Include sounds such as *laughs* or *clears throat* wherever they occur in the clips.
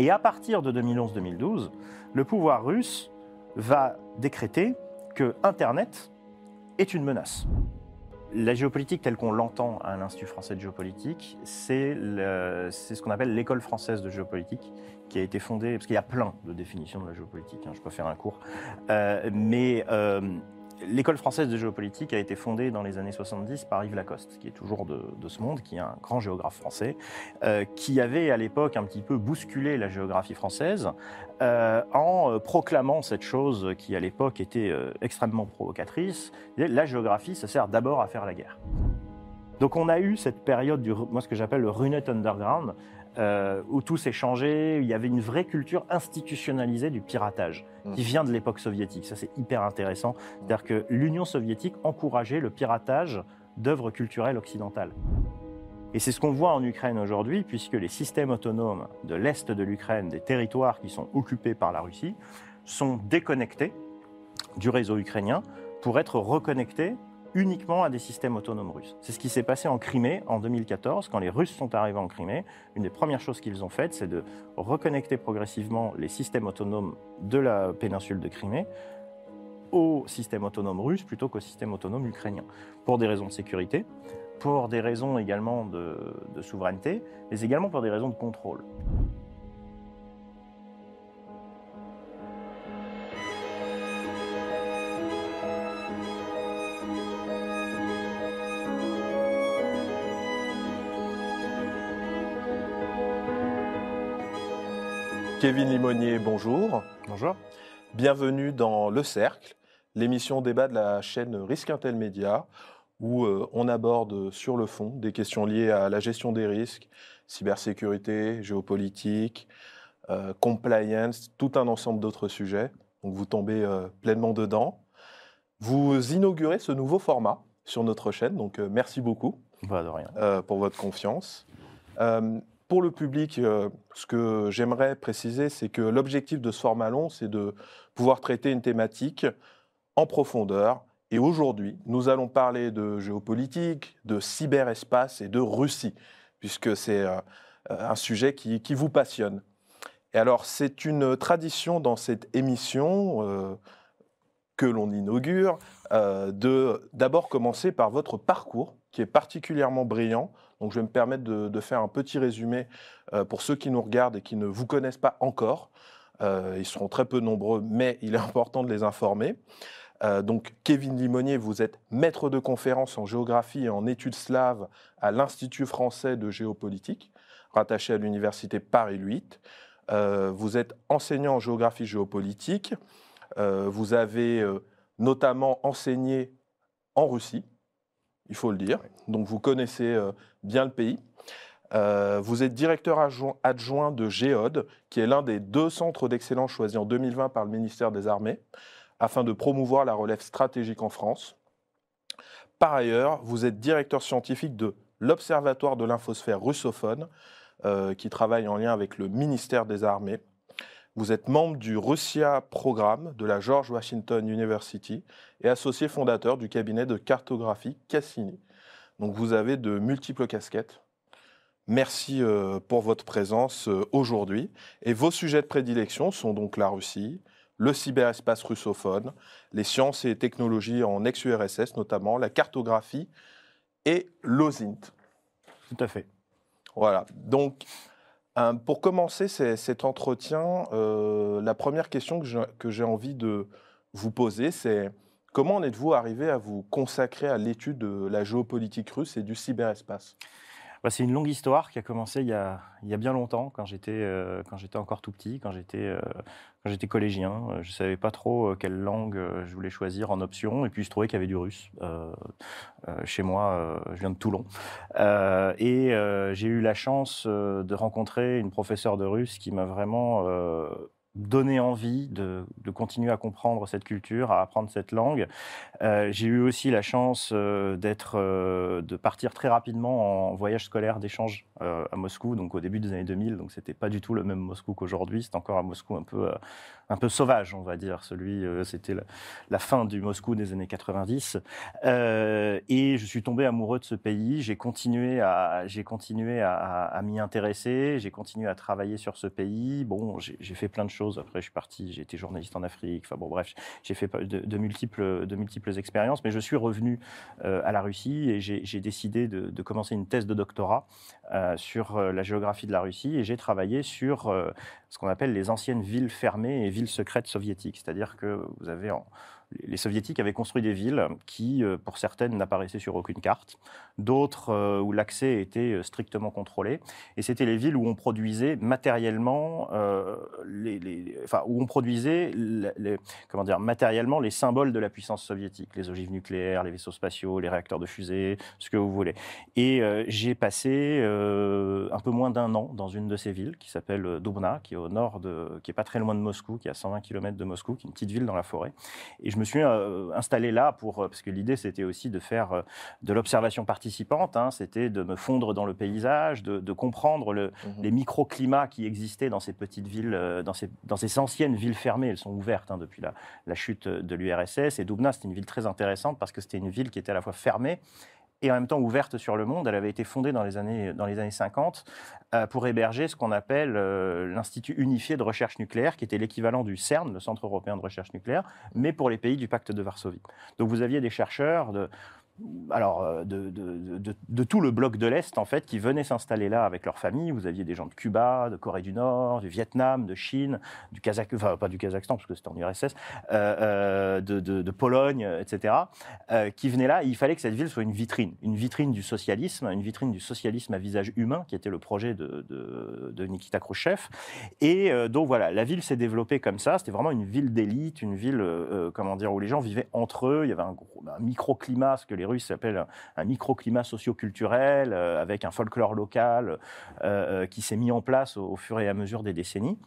Et à partir de 2011-2012, le pouvoir russe va décréter que Internet est une menace. La géopolitique telle qu'on l'entend à l'Institut français de géopolitique, c'est ce qu'on appelle l'école française de géopolitique, qui a été fondée, parce qu'il y a plein de définitions de la géopolitique, hein, je peux faire un cours, euh, mais euh, L'école française de géopolitique a été fondée dans les années 70 par Yves Lacoste, qui est toujours de, ce monde, qui est un grand géographe français, euh, qui avait à l'époque un petit peu bousculé la géographie française euh, en euh, proclamant cette chose qui à l'époque était extrêmement provocatrice. La géographie, ça sert d'abord à faire la guerre. Donc on a eu cette période du, moi ce que j'appelle le Runet Underground, euh, où tout s'est changé. Il y avait une vraie culture institutionnalisée du piratage mmh. qui vient de l'époque soviétique. Ça, c'est hyper intéressant. C'est-à-dire que l'Union soviétique encourageait le piratage d'œuvres culturelles occidentales. Et c'est ce qu'on voit en Ukraine aujourd'hui, puisque les systèmes autonomes de l'Est de l'Ukraine, des territoires qui sont occupés par la Russie, sont déconnectés du réseau ukrainien pour être reconnectés uniquement à des systèmes autonomes russes. C'est ce qui s'est passé en Crimée en 2014, quand les Russes sont arrivés en Crimée. Une des premières choses qu'ils ont faites, c'est de reconnecter progressivement les systèmes autonomes de la péninsule de Crimée au système autonome russe plutôt qu'au système autonome ukrainien, pour des raisons de sécurité, pour des raisons également de, de souveraineté, mais également pour des raisons de contrôle. Kevin Limonier, bonjour. Bonjour. Bienvenue dans Le Cercle, l'émission débat de la chaîne Risque Intel Média, où euh, on aborde sur le fond des questions liées à la gestion des risques, cybersécurité, géopolitique, euh, compliance, tout un ensemble d'autres sujets. Donc vous tombez euh, pleinement dedans. Vous inaugurez ce nouveau format sur notre chaîne, donc merci beaucoup bah, de rien. pour votre confiance. Pour le public, euh, ce que j'aimerais préciser, c'est que l'objectif de ce format long, c'est de pouvoir traiter une thématique en profondeur. Et aujourd'hui, nous allons parler de géopolitique, de cyberespace et de Russie, puisque c'est euh, un sujet qui, vous passionne. Et alors, c'est une tradition dans cette émission euh, que l'on inaugure, de d'abord commencer par votre parcours, qui est particulièrement brillant je vais me permettre de, faire un petit résumé euh, pour ceux qui nous regardent et qui ne vous connaissent pas encore. Euh, ils seront très peu nombreux, mais il est *laughs* important de les informer. Euh, donc Kevin Limonier, vous êtes maître de conférence en géographie et en études slaves à l'Institut français de géopolitique, rattaché à l'Université Paris 8. vous êtes enseignant en géographie géopolitique. vous avez notamment enseigné en Russie, il faut le dire. Donc vous connaissez euh, bien le pays. Euh, vous êtes directeur adjoint, de Géode, qui est l'un des deux centres d'excellence choisis en 2020 par le ministère des Armées, afin de promouvoir la relève stratégique en France. Par ailleurs, vous êtes directeur scientifique de l'Observatoire de l'infosphère russophone, euh, qui travaille en lien avec le ministère des Armées. Vous êtes membre du Russia Programme de la George Washington University et associé fondateur du cabinet de cartographie Cassini. Donc vous avez de multiples casquettes. Merci euh, pour votre présence euh, aujourd'hui. Et vos sujets de prédilection sont donc la Russie, le cyberespace russophone, les sciences et technologies en ex-URSS notamment, la cartographie et l'OSINT. Tout à fait. Voilà. Donc, euh, pour commencer cet entretien, euh, la première question que j'ai envie de vous poser, c'est comment en êtes-vous arrivé à vous consacrer à l'étude de la géopolitique russe et du cyberespace? Bah, c'est une longue histoire qui a commencé il y a, bien longtemps, quand j'étais euh, encore tout petit, quand j'étais euh, collégien. Euh, je ne savais pas trop quelle langue je voulais choisir en option, et puis je trouvais qu'il y avait du russe. chez moi, je viens de Toulon. et j'ai eu la chance de rencontrer une professeure de russe qui m'a vraiment donné envie de, de, continuer à comprendre cette culture, à apprendre cette langue. Euh, j'ai eu aussi la chance euh, d'être, euh, de partir très rapidement en voyage scolaire d'échange à Moscou, donc au début des années 2000. Donc c'était pas du tout le même Moscou qu'aujourd'hui. C'est encore un Moscou un peu, un peu sauvage, on va dire. Celui, c'était la, fin du Moscou des années 90. et je suis tombé amoureux de ce pays. J'ai continué à, j'ai continué à, m'y intéresser. J'ai continué à travailler sur ce pays. Bon, j'ai fait plein de choses. Après, je suis parti. J'ai été journaliste en Afrique. Enfin bon, bref, j'ai fait de, multiples, de multiples expériences. Mais je suis revenu euh, à la Russie et j'ai décidé de, commencer une thèse de doctorat euh, sur euh, la géographie de la Russie et j'ai travaillé sur ce qu'on appelle les anciennes villes fermées et villes secrètes soviétiques. C'est-à-dire que vous avez en, les soviétiques avaient construit des villes qui, euh, pour certaines, n'apparaissaient sur aucune carte, d'autres euh, où l'accès était euh, strictement contrôlé. Et c'était les villes où on produisait matériellement, les, enfin, où on produisait comment dire, matériellement les symboles de la puissance soviétique, les ogives nucléaires, les vaisseaux spatiaux, les réacteurs de fusée, ce que vous voulez. Et j'ai passé un peu moins d'un an dans une de ces villes qui s'appelle Dubna, qui est au nord qui est pas très loin de Moscou, qui est à 120 km de Moscou, qui est une petite ville dans la forêt. Et je me suis euh, installé là pour, euh, parce que l'idée c'était aussi de faire euh, de l'observation participante, hein. c'était de me fondre dans le paysage, de, comprendre le, mmh les microclimats qui existaient dans ces petites villes, dans ces, dans ces anciennes villes fermées. Elles sont ouvertes hein, depuis la, la, chute de l'URSS. Et Dubna, c'était une ville très intéressante parce que c'était une ville qui était à la fois fermée et en même temps ouverte sur le monde. Elle avait été fondée dans les années, dans les années 50 euh, pour héberger ce qu'on appelle euh, l'Institut unifié de recherche nucléaire, qui était l'équivalent du CERN, le Centre européen de recherche nucléaire, mais pour les pays du pacte de Varsovie. Donc vous aviez des chercheurs de, alors, euh, de, tout le bloc de l'Est, en fait, qui venaient s'installer là avec leur famille. Vous aviez des gens de Cuba, de Corée du Nord, du Vietnam, de Chine, du Kazakhstan, enfin, pas du Kazakhstan, parce que c'était en URSS, euh, euh, de, Pologne, etc., qui venaient là. il fallait que cette ville soit une vitrine, une vitrine du socialisme, une vitrine du socialisme à visage humain, qui était le projet de, Nikita Khrouchtchev. Et donc, voilà, la ville s'est développée comme ça. C'était vraiment une ville d'élite, une ville, comment dire, où les gens vivaient entre eux. Il y avait un, un microclimat, ce que les Russes appellent un, microclimat socio-culturel, euh, avec un folklore local euh, euh, qui s'est mis en place au, fur et à mesure des décennies.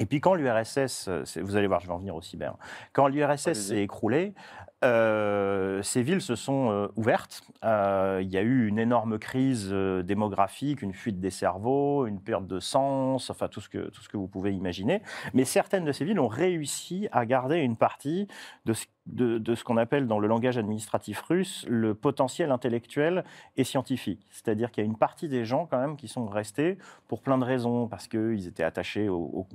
Et puis quand l'URSS, vous allez voir, je vais en venir au cyber, quand l'URSS s'est écroulée, ces villes se sont ouvertes. il y a eu une énorme crise démographique, une fuite des cerveaux, une perte de sens, enfin tout ce, que, tout ce que vous pouvez imaginer. Mais certaines de ces villes ont réussi à garder une partie de ce de, ce qu'on appelle dans le langage administratif russe le potentiel intellectuel et scientifique. C'est-à-dire qu'il y a une partie des gens quand même qui sont restés pour plein de raisons, parce qu'ils étaient attachés au,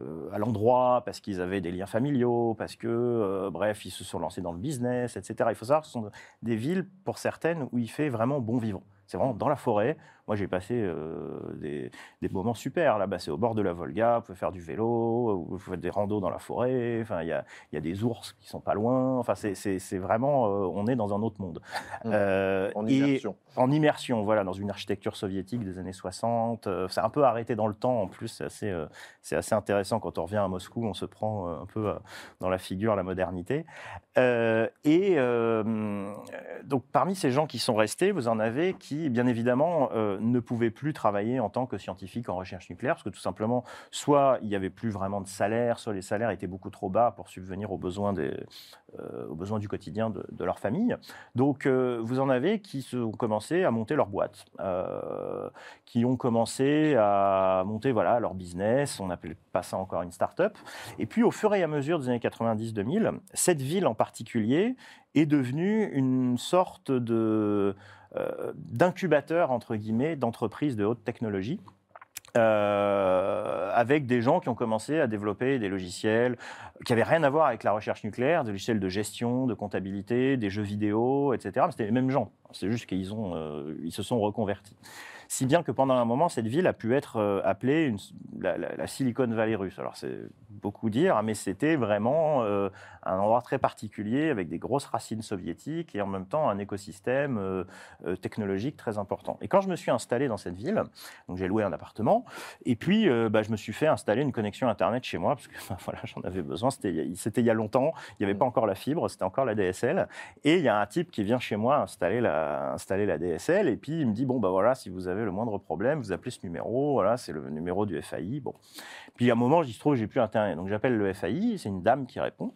euh, à l'endroit, parce qu'ils avaient des liens familiaux, parce que, euh, bref, ils se sont lancés dans le business, etc. Il faut savoir que ce sont des villes, pour certaines, où il fait vraiment bon vivant. C'est vraiment dans la forêt, moi, j'ai passé euh, des, moments super là-bas. C'est au bord de la Volga, vous pouvez faire du vélo, vous faites des randos dans la forêt. Enfin, il y a, y a, des ours qui sont pas loin. Enfin, c'est vraiment, euh, on est dans un autre monde. Mmh. Euh, en immersion. en immersion, voilà, dans une architecture soviétique des années 60. c'est un peu arrêté dans le temps. En plus, c'est assez, c'est assez intéressant quand on revient à Moscou, on se prend un peu dans la figure la modernité. et donc, parmi ces gens qui sont restés, vous en avez qui, bien évidemment, ne pouvaient plus travailler en tant que scientifique en recherche nucléaire, parce que tout simplement, soit il n'y avait plus vraiment de salaire, soit les salaires étaient beaucoup trop bas pour subvenir aux besoins, des, euh, aux besoins du quotidien de, leur famille. Donc, euh, vous en avez qui ont commencé à monter leur boîte, euh, qui ont commencé à monter voilà, leur business, on n'appelle pas ça encore une start-up. Et puis, au fur et à mesure des années 90-2000, cette ville en particulier est devenue une sorte de d'incubateurs, entre guillemets, d'entreprises de haute technologie. Euh, avec des gens qui ont commencé à développer des logiciels qui n'avaient rien à voir avec la recherche nucléaire, des logiciels de gestion, de comptabilité, des jeux vidéo, etc. C'était les mêmes gens. C'est juste qu'ils euh, se sont reconvertis. Si bien que pendant un moment, cette ville a pu être euh, appelée la, Silicon Valley russe. Alors c'est beaucoup dire, hein, mais c'était vraiment euh, un endroit très particulier avec des grosses racines soviétiques et en même temps un écosystème euh, technologique très important. Et quand je me suis installé dans cette ville, donc j'ai loué un appartement, et puis bah, je me suis fait installer une connexion Internet chez moi, parce que *laughs* bah, voilà, j'en avais besoin, c'était il y a longtemps, il n'y avait pas encore la fibre, c'était encore la DSL, et il y a un type qui vient chez moi installer la, installer la DSL, et puis il me dit, bon, bah voilà, si vous avez le moindre problème, vous appelez ce numéro, voilà, c'est le numéro du FAI. Bon. Puis à un moment, se trouve, j'ai plus Internet. Donc j'appelle le FAI, c'est une dame qui répond.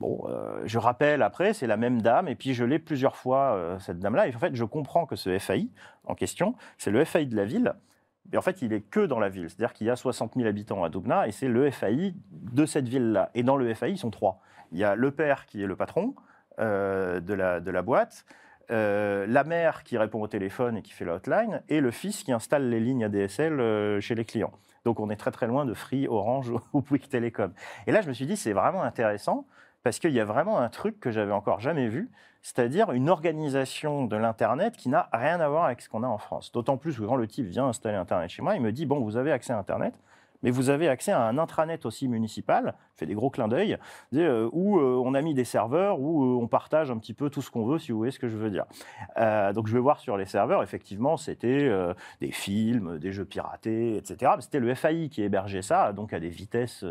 Bon, euh, je rappelle après, c'est la même dame, et puis je l'ai plusieurs fois, euh, cette dame-là. Et en fait, je comprends que ce FAI en question, c'est le FAI de la ville. Et en fait, il est que dans la ville. C'est-à-dire qu'il y a 60 000 habitants à Dubna, et c'est le FAI de cette ville-là. Et dans le FAI, ils sont trois. Il y a le père qui est le patron euh, de, la, de la boîte. Euh, la mère qui répond au téléphone et qui fait la hotline, et le fils qui installe les lignes ADSL euh, chez les clients. Donc on est très très loin de Free, Orange *laughs* ou Bouygues Télécom. Et là, je me suis dit, c'est vraiment intéressant parce qu'il y a vraiment un truc que j'avais encore jamais vu, c'est-à-dire une organisation de l'Internet qui n'a rien à voir avec ce qu'on a en France. D'autant plus que quand le type vient installer Internet chez moi, il me dit, bon, vous avez accès à Internet, mais vous avez accès à un intranet aussi municipal, fait des gros clins d'œil, euh, où euh, on a mis des serveurs, où euh, on partage un petit peu tout ce qu'on veut, si vous voyez ce que je veux dire. donc je vais voir sur les serveurs, effectivement, c'était des films, des jeux piratés, etc. C'était le FAI qui hébergeait ça, donc à des vitesses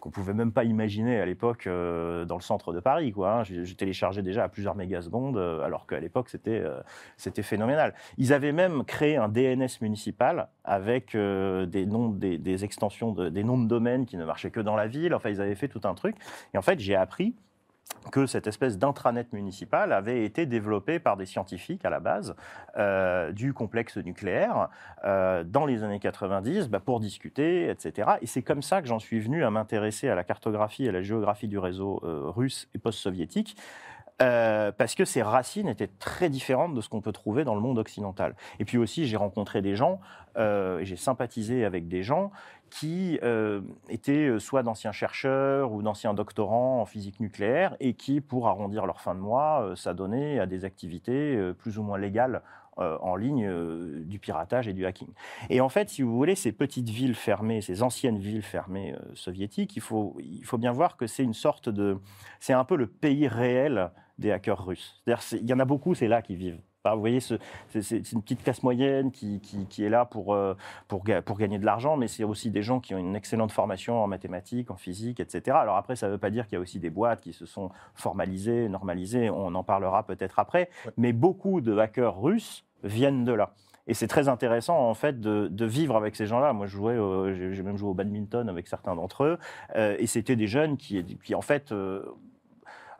qu'on pouvait même pas imaginer à l'époque dans le centre de Paris. Quoi, hein. je, téléchargeais déjà à plusieurs mégasecondes, alors qu'à l'époque, c'était c'était phénoménal. Ils avaient même créé un DNS municipal avec des noms des extensions des noms de domaines qui ne marchaient que dans la ville. Enfin, ils avaient fait tout un truc. Et en fait, j'ai appris que cette espèce d'intranet municipal avait été développé par des scientifiques à la base euh, du complexe nucléaire euh, dans les années 90 bah, pour discuter, etc. Et c'est comme ça que j'en suis venu à m'intéresser à la cartographie et à la géographie du réseau euh, russe et post-soviétique parce que ses racines étaient très différentes de ce qu'on peut trouver dans le monde occidental. Et puis aussi, j'ai rencontré des gens, j'ai sympathisé avec des gens qui euh, étaient soit d'anciens chercheurs ou d'anciens doctorants en physique nucléaire et qui, pour arrondir leur fin de mois, s'adonnaient à des activités plus ou moins légales en ligne du piratage et du hacking. Et en fait, si vous voulez, ces petites villes fermées, ces anciennes villes fermées soviétiques, il faut, bien voir que c'est une sorte de... C'est un peu le pays réel des hackers russes. Il y en a beaucoup, c'est là qu'ils vivent. Vous voyez, c'est une petite classe moyenne qui, qui, est là pour, euh, pour, pour gagner de l'argent, mais c'est aussi des gens qui ont une excellente formation en mathématiques, en physique, etc. Alors après, ça ne veut pas dire qu'il y a aussi des boîtes qui se sont formalisées, normalisées, on en parlera peut-être après, mais beaucoup de hackers russes viennent de là. Et c'est très intéressant en fait de, de vivre avec ces gens-là. Moi, j'ai même joué au badminton avec certains d'entre eux, euh, et c'était des jeunes qui, qui en fait, euh,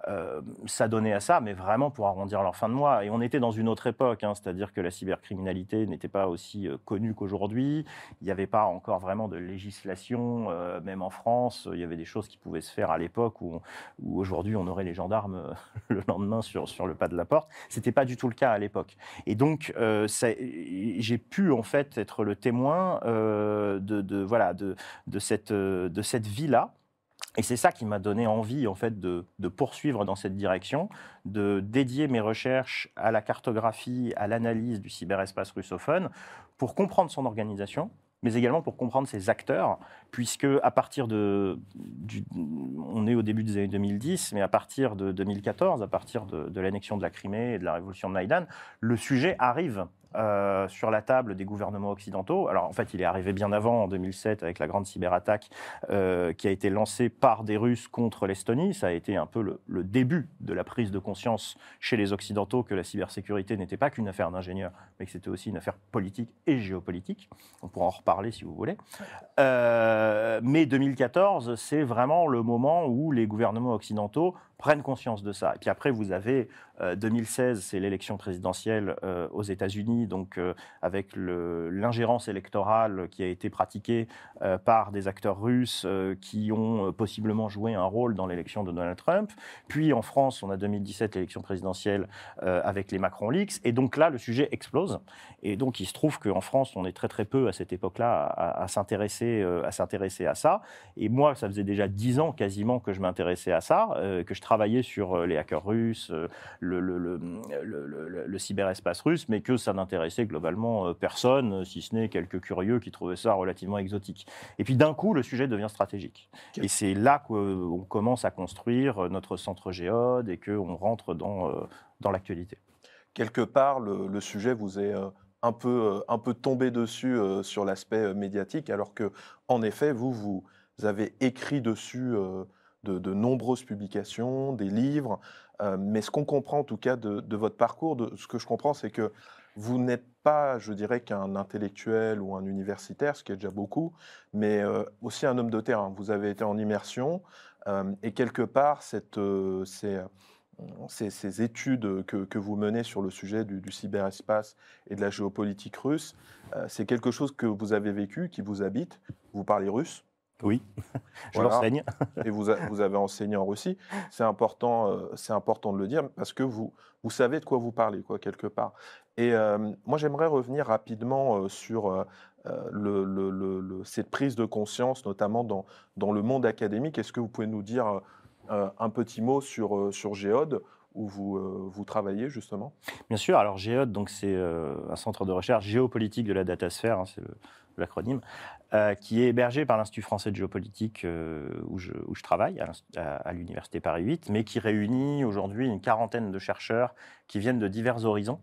euh, s'adonner à ça, mais vraiment pour arrondir leur fin de mois. Et on était dans une autre époque, hein, c'est-à-dire que la cybercriminalité n'était pas aussi euh, connue qu'aujourd'hui. Il n'y avait pas encore vraiment de législation, euh, même en France. Il y avait des choses qui pouvaient se faire à l'époque où, aujourd'hui on aurait les gendarmes *laughs* le lendemain sur, le pas de la porte. C'était pas du tout le cas à l'époque. Et donc j'ai pu en fait être le témoin de, voilà de cette de cette vie là et c'est ça qui m'a donné envie en fait de, poursuivre dans cette direction, de dédier mes recherches à la cartographie, à l'analyse du cyberespace russophone pour comprendre son organisation, mais également pour comprendre ses acteurs, puisque à partir de, on est au début des années 2010, mais à partir de 2014, à partir de, de l'annexion de la Crimée et de la révolution de Maïdan, le sujet arrive euh, sur la table des gouvernements occidentaux. Alors en fait, il est arrivé bien avant, en 2007, avec la grande cyberattaque euh, qui a été lancée par des Russes contre l'Estonie. Ça a été un peu le, début de la prise de conscience chez les Occidentaux que la cybersécurité n'était pas qu'une affaire d'ingénieurs, mais que c'était aussi une affaire politique et géopolitique. On pourra en reparler si vous voulez. Euh, mais 2014, c'est vraiment le moment où les gouvernements occidentaux prennent conscience de ça. Et puis après, vous avez 2016, c'est l'élection présidentielle aux États-Unis donc euh, avec l'ingérence électorale qui a été pratiquée euh, par des acteurs russes euh, qui ont possiblement joué un rôle dans l'élection de Donald Trump. Puis en France, on a 2017 l'élection présidentielle avec les Macron Leaks. Et donc là, le sujet explose. Et donc il se trouve qu'en France, on est très très peu à cette époque-là à, à s'intéresser à à ça. Et moi, ça faisait déjà dix ans quasiment que je m'intéressais à ça, que je travaillais sur les hackers russes, le, le, le, le cyberespace russe, mais que ça n'intéressait intéressait globalement euh, personne, si ce n'est quelques curieux qui trouvaient ça relativement exotique. Et puis d'un coup, le sujet devient stratégique. Et c'est là qu'on commence à construire notre centre géode et qu'on rentre dans, euh, dans l'actualité. Quelque part, le, sujet vous est euh, un peu, un peu tombé dessus sur l'aspect médiatique, alors que, en effet, vous, vous avez écrit dessus de, nombreuses publications, des livres. mais ce qu'on comprend en tout cas de, votre parcours, de, ce que je comprends, c'est que vous n'êtes pas, je dirais, qu'un intellectuel ou un universitaire, ce qui est déjà beaucoup, mais euh, aussi un homme de terrain. Vous avez été en immersion euh, et quelque part, euh, ces, études que, vous menez sur le sujet du, cyberespace et de la géopolitique russe, euh, c'est quelque chose que vous avez vécu, qui vous habite. Vous parlez russe Oui, *laughs* je Voilà. l'enseigne. *laughs* et vous, a- vous avez enseigné en Russie. C'est important, euh, c'est important de le dire parce que vous, vous savez de quoi vous parlez, quoi, quelque part. Et euh, moi, j'aimerais revenir rapidement euh, sur le- le- le- le- cette prise de conscience, notamment dans, dans le monde académique. Est-ce que vous pouvez nous dire un petit mot sur, sur Géode, où vous, euh, vous travaillez justement? Bien sûr, alors Géode, donc c'est euh, un centre de recherche géopolitique de la datasphère, hein, c'est le- l'acronyme, euh, qui est hébergé par l'Institut français de géopolitique euh, où, je, où je travaille, à, l'Inst- à- à l'Université Paris 8, mais qui réunit aujourd'hui une quarantaine de chercheurs qui viennent de divers horizons.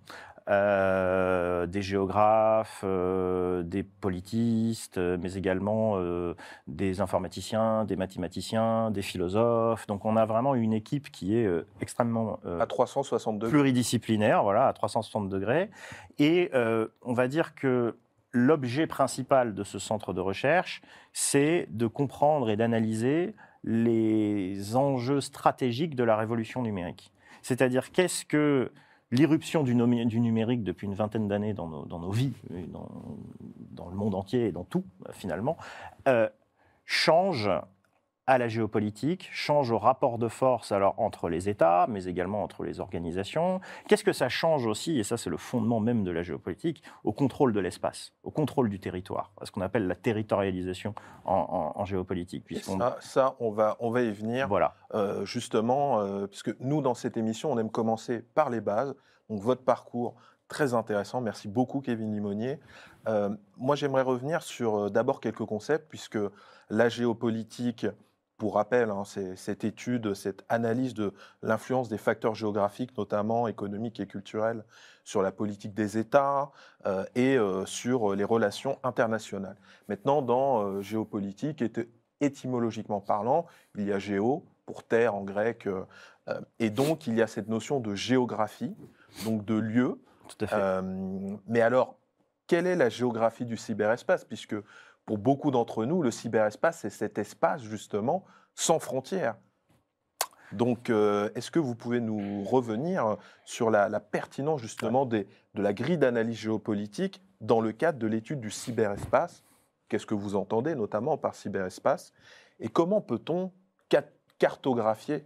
euh, des géographes, euh, des politistes, mais également euh, des informaticiens, des mathématiciens, des philosophes. Donc on a vraiment une équipe qui est extrêmement À 362 pluridisciplinaire, voilà, à 360 degrés. Et on va dire que l'objet principal de ce centre de recherche, c'est de comprendre et d'analyser les enjeux stratégiques de la révolution numérique. C'est-à-dire qu'est-ce que l'irruption du, numérique depuis une vingtaine d'années dans nos, vies, dans, le monde entier et dans tout, finalement, euh, change à la géopolitique, change au rapport de force alors entre les États, mais également entre les organisations. Qu'est-ce que ça change aussi, et ça c'est le fondement même de la géopolitique, au contrôle de l'espace, au contrôle du territoire, à ce qu'on appelle la territorialisation en, en- en géopolitique. puisqu'on- ça, ça, on, va, on va y venir. Voilà. Euh, justement, euh, puisque nous, dans cette émission, on aime commencer par les bases. Donc, votre parcours, très intéressant. Merci beaucoup, Kevin Limonier. Euh, moi, j'aimerais revenir sur d'abord quelques concepts, puisque la géopolitique, pour rappel, hein, cette étude, cette analyse de l'influence des facteurs géographiques, notamment économiques et culturels, sur la politique des États euh, et euh, sur les relations internationales. Maintenant, dans euh, géopolitique, et étymologiquement parlant, il y a géo, pour terre en grec, euh, euh, et donc il y a cette notion de géographie, donc de lieu. Tout à fait. Euh, mais alors, quelle est la géographie du cyberespace? Puisque pour beaucoup d'entre nous, le cyberespace, c'est cet espace justement sans frontières. Donc, euh, est-ce que vous pouvez nous revenir sur la, pertinence justement de la grille d'analyse géopolitique dans le cadre de l'étude du cyberespace? Qu'est-ce que vous entendez notamment par cyberespace? Et comment peut-on ca- cartographier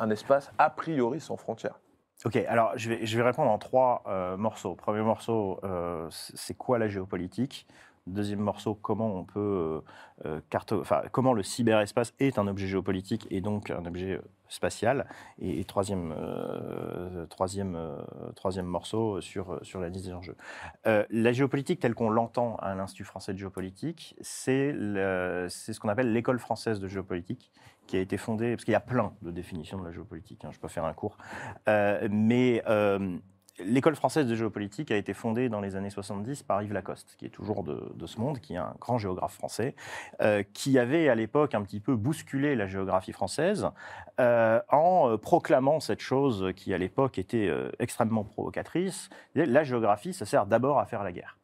un espace a priori sans frontières? Ok, alors je vais, répondre en trois euh, morceaux. Premier morceau, euh, c'est quoi la géopolitique? Deuxième morceau, comment on peut euh, euh, enfin, comment le cyberespace est un objet géopolitique et donc un objet euh, spatial. Et, troisième, troisième, troisième morceau sur, sur la liste des enjeux. La géopolitique telle qu'on l'entend à l'Institut français de géopolitique, c'est ce qu'on appelle l'école française de géopolitique, qui a été fondée, parce qu'il y a plein de définitions de la géopolitique, hein, je peux faire un cours, mais l'école française de géopolitique a été fondée dans les années 70 par Yves Lacoste, qui est toujours de, ce monde, qui est un grand géographe français, euh, qui avait à l'époque un petit peu bousculé la géographie française euh, en euh, proclamant cette chose qui à l'époque était extrêmement provocatrice. La géographie, ça sert d'abord à faire la guerre.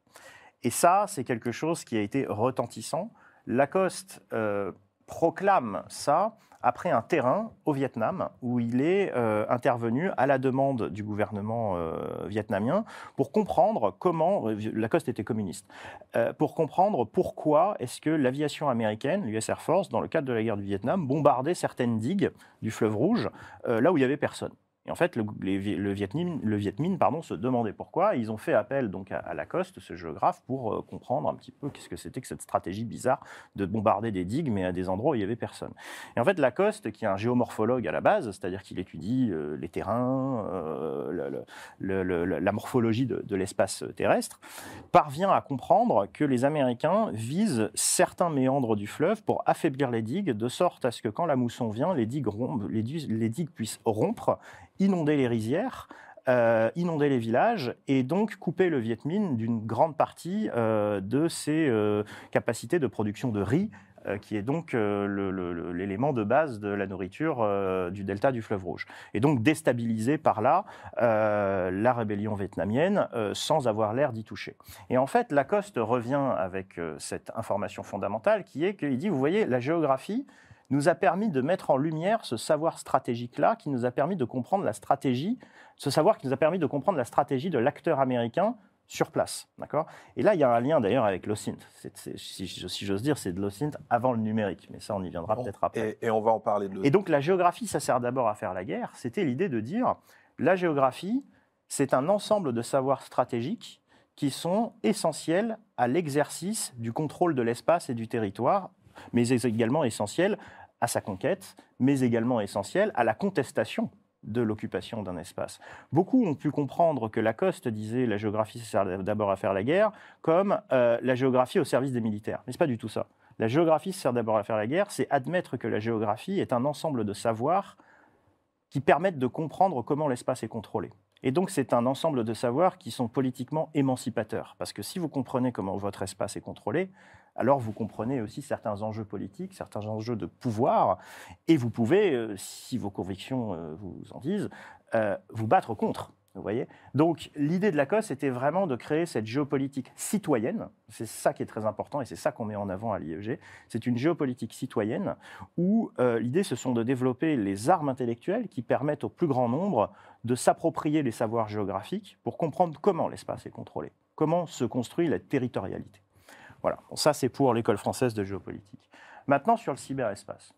Et ça, c'est quelque chose qui a été retentissant. Lacoste proclame ça après un terrain au Vietnam où il est euh, intervenu à la demande du gouvernement euh, vietnamien pour comprendre comment, Lacoste était communiste, euh, pour comprendre pourquoi est-ce que l'aviation américaine, l'US Air Force, dans le cadre de la guerre du Vietnam, bombardait certaines digues du fleuve Rouge euh, là où il y avait personne. Et en fait, le, les le Viet Minh, pardon, se demandait pourquoi. Ils ont fait appel donc à, Lacoste, ce géographe, pour euh, comprendre un petit peu qu'est-ce que c'était que cette stratégie bizarre de bombarder des digues, mais à des endroits où il n'y avait personne. Et en fait, Lacoste, qui est un géomorphologue à la base, c'est-à-dire qu'il étudie euh, les terrains, euh, la morphologie de, l'espace terrestre, parvient à comprendre que les Américains visent certains méandres du fleuve pour affaiblir les digues, de sorte à ce que quand la mousson vient, les digues, rompent- les digues puissent rompre, inonder les rizières. euh, inonder les villages et donc couper le Viet Minh d'une grande partie euh, de ses euh, capacités de production de riz, qui est donc l'élément de base de la nourriture du delta du fleuve Rouge. Et donc déstabiliser par là la rébellion vietnamienne sans avoir l'air d'y toucher. Et en fait, Lacoste revient avec cette information fondamentale qui est qu'il dit, vous voyez, la géographie nous a permis de mettre en lumière ce savoir stratégique-là, qui nous a permis de comprendre la stratégie, ce savoir qui nous a permis de comprendre la stratégie de l'acteur américain sur place. D'accord? Et là, il y a un lien d'ailleurs avec l'OSINT. Si, si j'ose dire, c'est de l'OSINT avant le numérique, mais ça, on y viendra Bon, peut-être après. Et, et on va en parler de Et donc la géographie, ça sert d'abord à faire la guerre. C'était l'idée de dire, la géographie, c'est un ensemble de savoirs stratégiques qui sont essentiels à l'exercice du contrôle de l'espace et du territoire, mais également essentiels à sa conquête, mais également essentiels à la contestation de l'occupation d'un espace. Beaucoup ont pu comprendre que Lacoste disait la géographie sert d'abord à faire la guerre, comme euh, la géographie au service des militaires. Mais ce n'est pas du tout ça. La géographie sert d'abord à faire la guerre, c'est admettre que la géographie est un ensemble de savoirs qui permettent de comprendre comment l'espace est contrôlé. Et donc c'est un ensemble de savoirs qui sont politiquement émancipateurs. Parce que si vous comprenez comment votre espace est contrôlé, alors vous comprenez aussi certains enjeux politiques, certains enjeux de pouvoir, et vous pouvez, euh, si vos convictions euh, vous en disent, euh, vous battre contre. Vous voyez Donc l'idée de Lacoste, c'était vraiment de créer cette géopolitique citoyenne. C'est ça qui est très important et c'est ça qu'on met en avant à l'IEG. C'est une géopolitique citoyenne où l'idée, ce sont de développer les armes intellectuelles qui permettent au plus grand nombre de s'approprier les savoirs géographiques pour comprendre comment l'espace est contrôlé, comment se construit la territorialité. Voilà, ça c'est pour l'école française de géopolitique. Maintenant sur le cyberespace.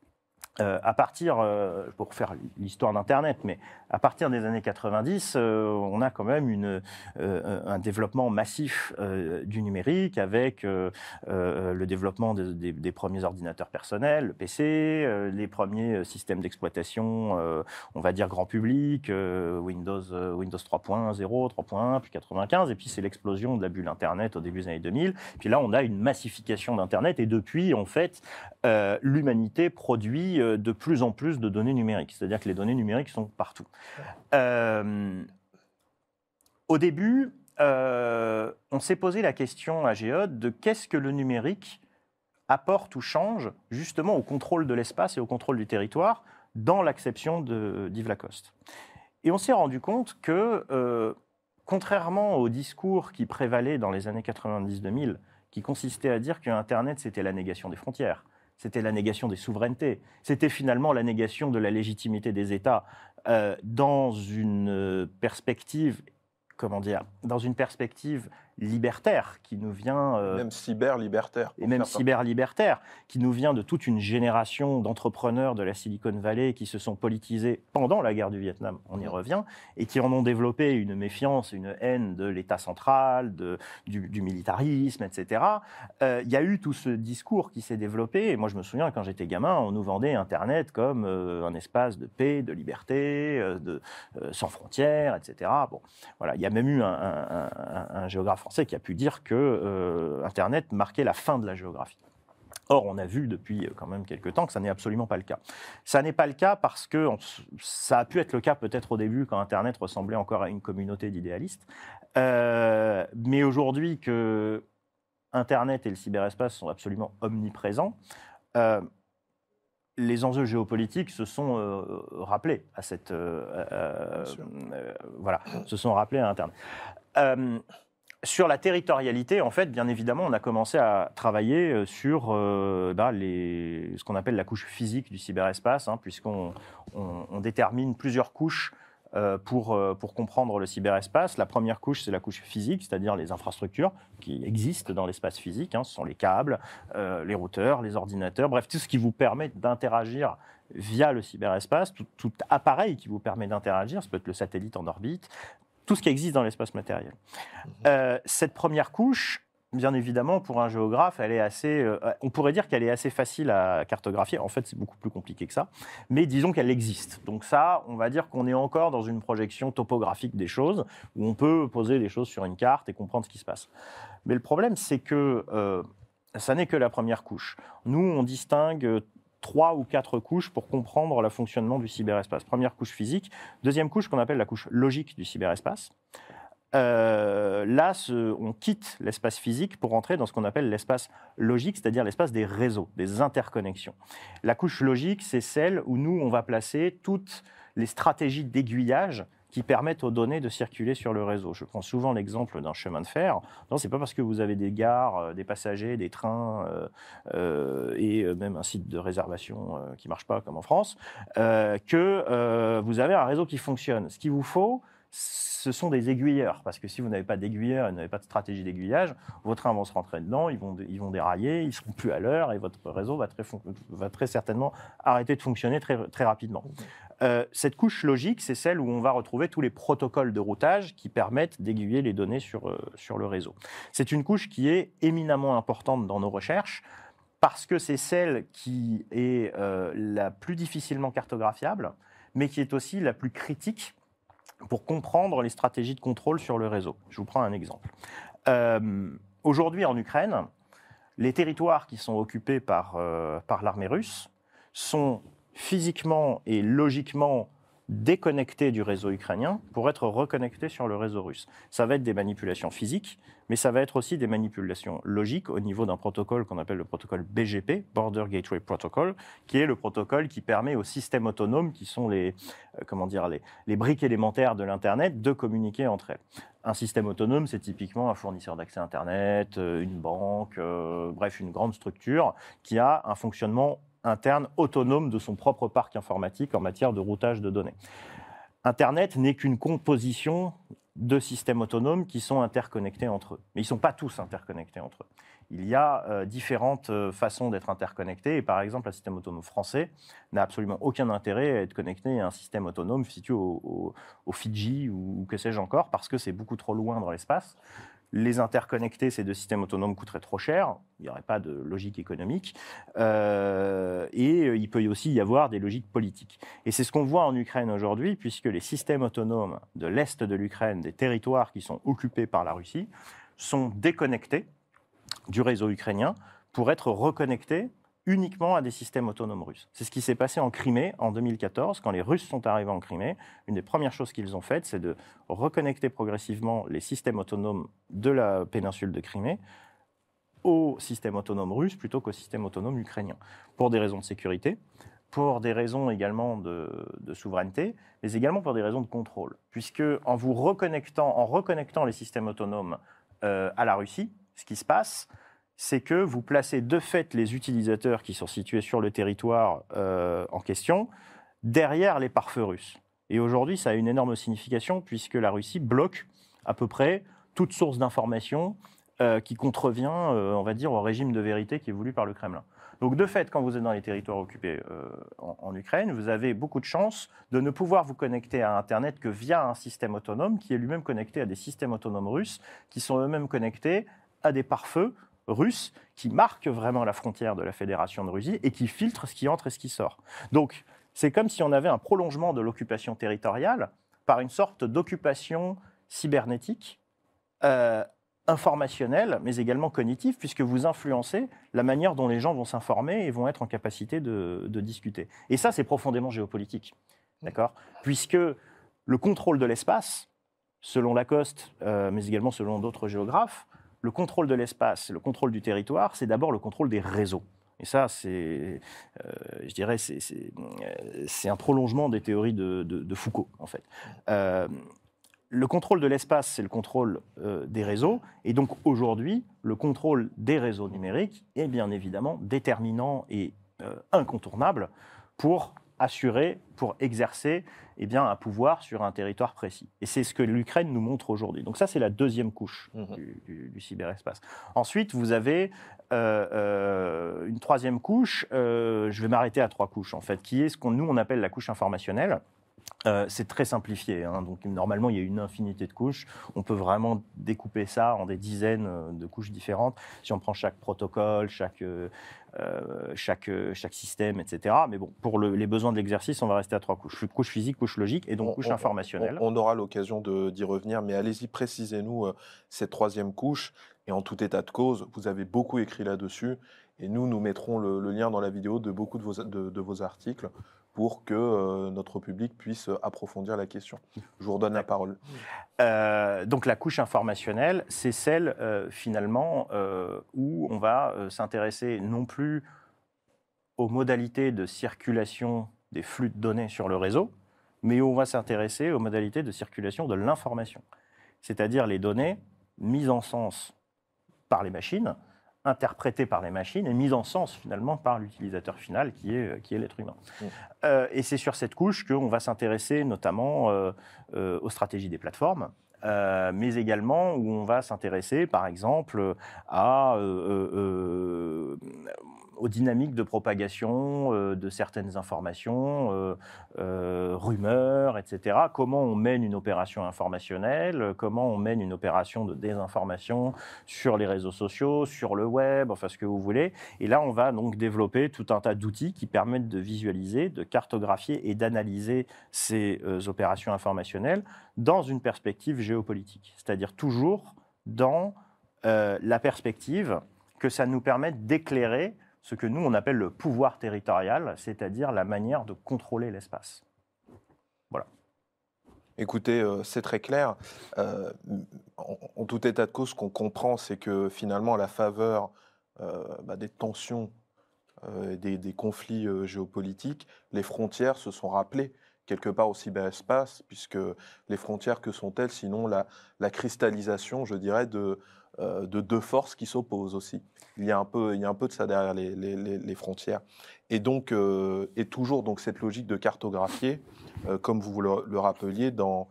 Euh, à partir, euh, pour faire l'histoire d'Internet, mais à partir des années 90, euh, on a quand même une, euh, un développement massif du numérique avec le développement des, des- premiers ordinateurs personnels, le PC, les premiers systèmes d'exploitation, on va dire grand public, Windows, Windows 3.0, 3.1, puis 95, et puis c'est l'explosion de la bulle Internet au début des années 2000. Puis là, on a une massification d'Internet, et depuis, en fait, l'humanité produit de plus en plus de données numériques. C'est-à-dire que les données numériques sont partout. Euh, au début, euh, on s'est posé la question à Géode de qu'est-ce que le numérique apporte ou change justement au contrôle de l'espace et au contrôle du territoire dans l'acception d'Yves Lacoste. Et on s'est rendu compte que, euh, contrairement au discours qui prévalait dans les années 90-2000, qui consistait à dire que Internet, c'était la négation des frontières, c'était la négation des souverainetés, c'était finalement la négation de la légitimité des États euh, dans une euh, perspective, comment dire, dans une perspective libertaire qui nous vient euh, Même cyber-libertaire. et même cyber-libertaire, qui nous vient de toute une génération d'entrepreneurs de la Silicon Valley qui se sont politisés pendant la guerre du Vietnam, on y revient, et qui en ont développé une méfiance, une haine de l'État central, de, du, du militarisme, etc. Euh, Il y a eu tout ce discours qui s'est développé, et moi je me souviens quand j'étais gamin, on nous vendait Internet comme euh, un espace de paix, de liberté, de, sans frontières, etc. Bon, voilà, il y a même eu un, un- un- un géographe français qui a pu dire que euh, Internet marquait la fin de la géographie. Or, on a vu depuis euh, quand même quelques temps que ça n'est absolument pas le cas. Ça n'est pas le cas parce que on ça a pu être le cas peut-être au début quand Internet ressemblait encore à une communauté d'idéalistes. Euh, mais aujourd'hui que Internet et le cyberespace sont absolument omniprésents, euh, les enjeux géopolitiques se sont euh, rappelés à cette euh, euh, euh, voilà se sont rappelés à Internet. Sur la territorialité, en fait, bien évidemment, on a commencé à travailler euh, sur euh, bah, ce qu'on appelle la couche physique du cyberespace, hein, puisqu'on on- on détermine plusieurs couches euh, pour, pour comprendre le cyberespace. La première couche, c'est la couche physique, c'est-à-dire les infrastructures qui existent dans l'espace physique. hein. ce sont les câbles, les routeurs, les ordinateurs, bref, tout ce qui vous permet d'interagir via le cyberespace, tout, tout appareil qui vous permet d'interagir, ça peut être le satellite en orbite, tout ce qui existe dans l'espace matériel. Euh, cette première couche, bien évidemment, pour un géographe, elle est assez, euh, on pourrait dire qu'elle est assez facile à cartographier. En fait, c'est beaucoup plus compliqué que ça. Mais disons qu'elle existe. Donc ça, on va dire qu'on est encore dans une projection topographique des choses, où on peut poser les choses sur une carte et comprendre ce qui se passe. Mais le problème, c'est que euh, ça n'est que la première couche. Nous, on distingue trois ou quatre couches pour comprendre le fonctionnement du cyberespace. Première couche physique, deuxième couche qu'on appelle la couche logique du cyberespace. Euh, là, on quitte l'espace physique pour entrer dans ce qu'on appelle l'espace logique, c'est-à-dire l'espace des réseaux, des interconnexions. La couche logique, c'est celle où nous, on va placer toutes les stratégies d'aiguillage qui permettent aux données de circuler sur le réseau. Je prends souvent l'exemple d'un chemin de fer. Non, c'est pas parce que vous avez des gares, euh, des passagers, des trains euh, et même un site de réservation qui marche pas comme en France que vous avez un réseau qui fonctionne. Ce qu'il vous faut, ce sont des aiguilleurs, parce que si vous n'avez pas d'aiguilleurs et vous n'avez pas de stratégie d'aiguillage, vos trains vont se rentrer dedans, ils vont, ils vont dérailler, ils seront plus à l'heure et votre réseau va très, va très certainement arrêter de fonctionner très, très rapidement. Euh, cette couche logique, c'est celle où on va retrouver tous les protocoles de routage qui permettent d'aiguiller les données sur, euh, sur le réseau. C'est une couche qui est éminemment importante dans nos recherches parce que c'est celle qui est euh, la plus difficilement cartographiable, mais qui est aussi la plus critique pour comprendre les stratégies de contrôle sur le réseau. Je vous prends un exemple. Aujourd'hui, en Ukraine, les territoires qui sont occupés par, par l'armée russe sont physiquement et logiquement déconnectés du réseau ukrainien pour être reconnectés sur le réseau russe. Ça va être des manipulations physiques, mais ça va être aussi des manipulations logiques au niveau d'un protocole qu'on appelle le protocole BGP, Border Gateway Protocol, qui est le protocole qui permet aux systèmes autonomes, qui sont les, euh, comment dire, les, briques élémentaires de l'Internet, de communiquer entre elles. Un système autonome, c'est typiquement un fournisseur d'accès Internet, euh, une banque, euh, bref, une grande structure qui a un fonctionnement interne autonome de son propre parc informatique en matière de routage de données. Internet n'est qu'une composition de systèmes autonomes qui sont interconnectés entre eux. Mais ils ne sont pas tous interconnectés entre eux. Il y a euh, différentes euh, façons d'être interconnectés. Et par exemple, un système autonome français n'a absolument aucun intérêt à être connecté à un système autonome situé au, Fidji ou que sais-je encore, parce que c'est beaucoup trop loin dans l'espace les interconnecter, ces deux systèmes autonomes coûteraient trop cher, il n'y aurait pas de logique économique, euh, et euh, il peut aussi y avoir des logiques politiques. Et c'est ce qu'on voit en Ukraine aujourd'hui, puisque les systèmes autonomes de l'Est de l'Ukraine, des territoires qui sont occupés par la Russie, sont déconnectés du réseau ukrainien pour être reconnectés uniquement à des systèmes autonomes russes. C'est ce qui s'est passé en Crimée en 2014, quand les Russes sont arrivés en Crimée. Une des premières choses qu'ils ont faites, c'est de reconnecter progressivement les systèmes autonomes de la péninsule de Crimée au système autonome russe plutôt qu'au système autonome ukrainien, pour des raisons de sécurité, pour des raisons également de, souveraineté, mais également pour des raisons de contrôle. Puisque en vous reconnectant, en reconnectant les systèmes autonomes euh, à la Russie, ce qui se passe, c'est que vous placez de fait les utilisateurs qui sont situés sur le territoire euh, en question derrière les pare-feux russes. Et aujourd'hui, ça a une énorme signification puisque la Russie bloque à peu près toute source d'information euh, qui contrevient, euh, on va dire, au régime de vérité qui est voulu par le Kremlin. Donc de fait, quand vous êtes dans les territoires occupés en, en, Ukraine, vous avez beaucoup de chances de ne pouvoir vous connecter à Internet que via un système autonome qui est lui-même connecté à des systèmes autonomes russes qui sont eux-mêmes connectés à des pare-feux russe qui marque vraiment la frontière de la Fédération de Russie et qui filtre ce qui entre et ce qui sort. Donc, c'est comme si on avait un prolongement de l'occupation territoriale par une sorte d'occupation cybernétique, euh, informationnelle, mais également cognitive, puisque vous influencez la manière dont les gens vont s'informer et vont être en capacité de, discuter. Et ça, c'est profondément géopolitique, d'accord? Puisque le contrôle de l'espace, selon Lacoste, euh, mais également selon d'autres géographes, le contrôle de l'espace, le contrôle du territoire, c'est d'abord le contrôle des réseaux. Et ça, c'est, euh, je dirais, c'est un prolongement des théories de, Foucault, en fait. Euh, le contrôle de l'espace, c'est le contrôle euh, des réseaux. Et donc aujourd'hui, le contrôle des réseaux numériques est bien évidemment déterminant et incontournable pour assurer, pour exercer eh bien, un pouvoir sur un territoire précis. Et c'est ce que l'Ukraine nous montre aujourd'hui. Donc ça, c'est la deuxième couche mmh du, cyberespace. Ensuite, vous avez euh, euh, une troisième couche, euh, je vais m'arrêter à trois couches en fait, qui est ce qu'on nous on appelle la couche informationnelle. C'est très simplifié. Hein. Donc, normalement, il y a une infinité de couches. On peut vraiment découper ça en des dizaines de couches différentes. Si on prend chaque protocole, chaque, euh, chaque, chaque système, etc. Mais bon, pour les besoins de l'exercice, on va rester à trois couches. Couche physique, couche logique et donc couche informationnelle. On, aura l'occasion d'y revenir, mais allez-y, précisez-nous euh, cette troisième couche. Et en tout état de cause, vous avez beaucoup écrit là-dessus. Et nous, nous mettrons le, le lien dans la vidéo de beaucoup de vos, de, de vos articles pour que euh, notre public puisse approfondir la question. Je vous redonne la parole. Euh, donc la couche informationnelle, c'est celle euh, finalement euh, où on va euh, s'intéresser non plus aux modalités de circulation des flux de données sur le réseau, mais où on va s'intéresser aux modalités de circulation de l'information, c'est-à-dire les données mises en sens par les machines, interprétées par les machines et mises en sens finalement par l'utilisateur final qui est, qui est l'être humain. Mm. Euh, et c'est sur cette couche qu'on va s'intéresser notamment euh, euh, aux stratégies des plateformes, euh, mais également où on va s'intéresser, par exemple, à, euh, euh, aux dynamiques de propagation euh, de certaines informations, euh, euh, rumeurs, etc. Comment on mène une opération informationnelle, comment on mène une opération de désinformation sur les réseaux sociaux, sur le web, enfin ce que vous voulez. Et là, on va donc développer tout un tas d'outils qui permettent de visualiser, de cartographier et d'analyser ces opérations informationnelles dans une perspective géopolitique, c'est-à-dire toujours dans la perspective que ça nous permette d'éclairer ce que nous, on appelle le pouvoir territorial, c'est-à-dire la manière de contrôler l'espace. Écoutez, euh, c'est très clair. Euh, en, tout état de cause, ce qu'on comprend, c'est que finalement, à la faveur euh, bah, des tensions, des, des conflits géopolitiques, les frontières se sont rappelées quelque part au cyberespace, puisque les frontières, que sont-elles sinon la, la cristallisation, je dirais, de, de deux forces qui s'opposent aussi. Il y, a un peu, il y a un peu de ça derrière les, les- les- les frontières. Et donc, euh, et toujours donc cette logique de cartographier, euh, comme vous le, le rappeliez, dans,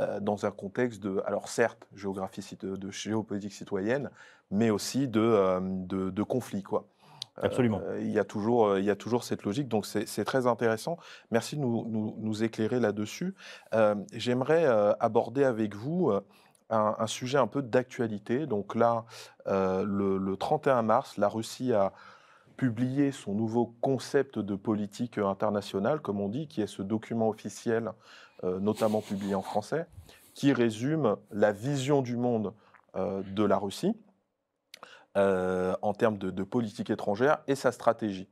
euh, dans un contexte de, alors certes, géographie, cit- de géopolitique citoyenne, mais aussi de, euh, de, de conflit, quoi. Euh, Absolument. il, y a toujours, euh, il y a toujours cette logique, donc c'est très intéressant. Merci de nous, nous, nous éclairer là-dessus. Euh, J'aimerais euh, aborder avec vous euh, un, sujet un peu d'actualité. Donc là, euh, le, le 31 mars, la Russie a publié son nouveau concept de politique internationale, comme on dit, qui est ce document officiel, euh, notamment publié en français, qui résume la vision du monde euh, de la Russie en termes de, de politique étrangère et sa stratégie.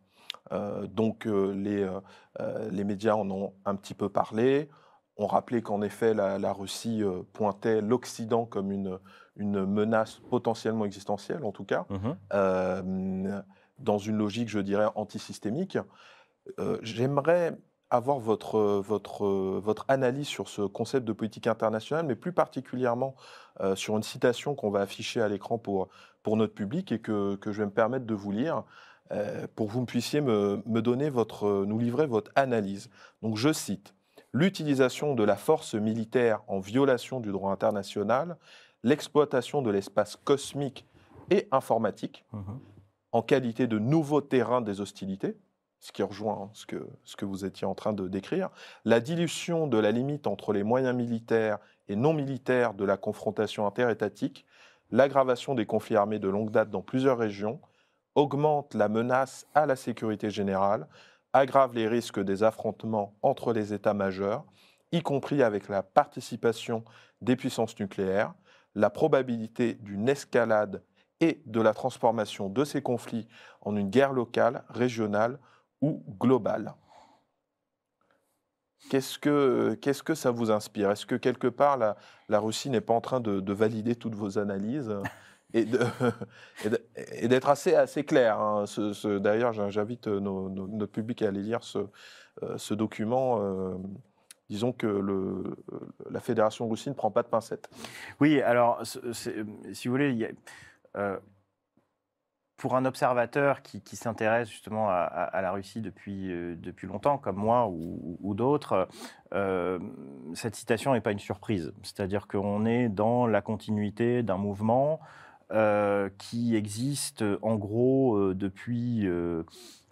Donc les, les médias en ont un petit peu parlé, ont rappelé qu'en effet la, la Russie euh, pointait l'Occident comme une, une menace potentiellement existentielle, en tout cas, Mhm. euh, dans une logique, je dirais, antisystémique. Euh, J'aimerais avoir votre, votre, votre analyse sur ce concept de politique internationale, mais plus particulièrement euh, sur une citation qu'on va afficher à l'écran pour, pour notre public et que, que je vais me permettre de vous lire pour que vous puissiez me, me donner votre, nous livrer votre analyse. Donc je cite L'utilisation de la force militaire en violation du droit international, l'exploitation de l'espace cosmique et informatique Mhm. en qualité de nouveau terrain des hostilités, ce qui rejoint ce que, ce que vous étiez en train de décrire, la dilution de la limite entre les moyens militaires et non militaires de la confrontation interétatique, l'aggravation des conflits armés de longue date dans plusieurs régions, augmente la menace à la sécurité générale, aggrave les risques des affrontements entre les États majeurs, y compris avec la participation des puissances nucléaires, la probabilité d'une escalade et de la transformation de ces conflits en une guerre locale, régionale ou globale. Qu'est-ce que, que ça vous inspire? Est-ce que quelque part la, Russie n'est pas en train de valider toutes vos analyses? *laughs* et, d'être assez, assez clair hein, D'ailleurs, j'in- j'invite notre public à aller lire ce, euh, document. euh, disons que le, la Fédération russe ne prend pas de pincettes. Oui, alors, si vous voulez, euh, pour un observateur qui, s'intéresse justement à, la Russie depuis, euh, depuis longtemps, comme moi ou, d'autres, euh, cette citation n'est pas une surprise. C'est-à-dire qu'on est dans la continuité d'un mouvement euh, qui existe en gros euh, depuis, euh,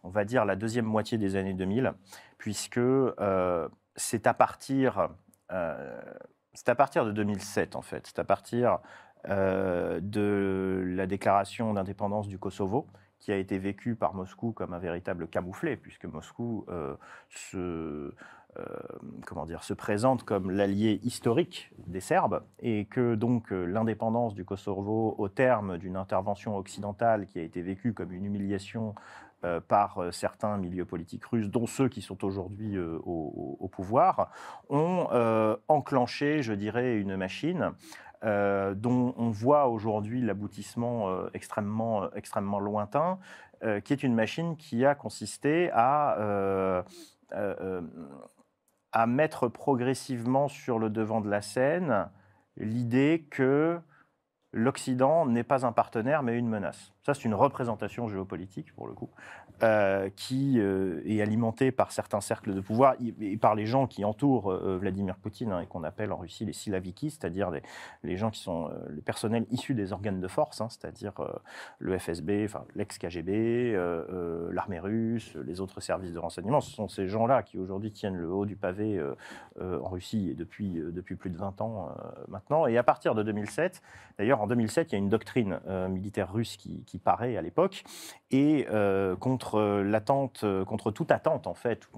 on va dire, la deuxième moitié des années 2000, puisque euh, c'est à partir... euh, c'est à partir de 2007, en fait. C'est à partir euh, de la déclaration d'indépendance du Kosovo, qui a été vécue par Moscou comme un véritable camouflet, puisque Moscou euh, se, comment dire, se présente comme l'allié historique des Serbes et que donc l'indépendance du Kosovo au terme d'une intervention occidentale qui a été vécue comme une humiliation par certains milieux politiques russes, dont ceux qui sont aujourd'hui au, au, pouvoir, ont enclenché, je dirais, une machine euh, dont on voit aujourd'hui l'aboutissement euh, extrêmement, euh, extrêmement lointain, qui est une machine qui a consisté à, à mettre progressivement sur le devant de la scène l'idée que l'Occident n'est pas un partenaire mais une menace. Ça, c'est une représentation géopolitique, pour le coup, euh, qui euh, est alimentée par certains cercles de pouvoir et par les gens qui entourent euh, Vladimir Poutine hein, et qu'on appelle en Russie les silaviki, c'est-à-dire les, gens qui sont les personnels issus des organes de force, hein, c'est-à-dire le FSB, enfin l'ex-KGB, l'armée russe, les autres services de renseignement. Ce sont ces gens-là qui aujourd'hui tiennent le haut du pavé en Russie depuis, plus de 20 ans maintenant. Et à partir de 2007, d'ailleurs en 2007, il y a une doctrine militaire russe qui paraît à l'époque, et euh, contre l'attente, contre toute attente en fait,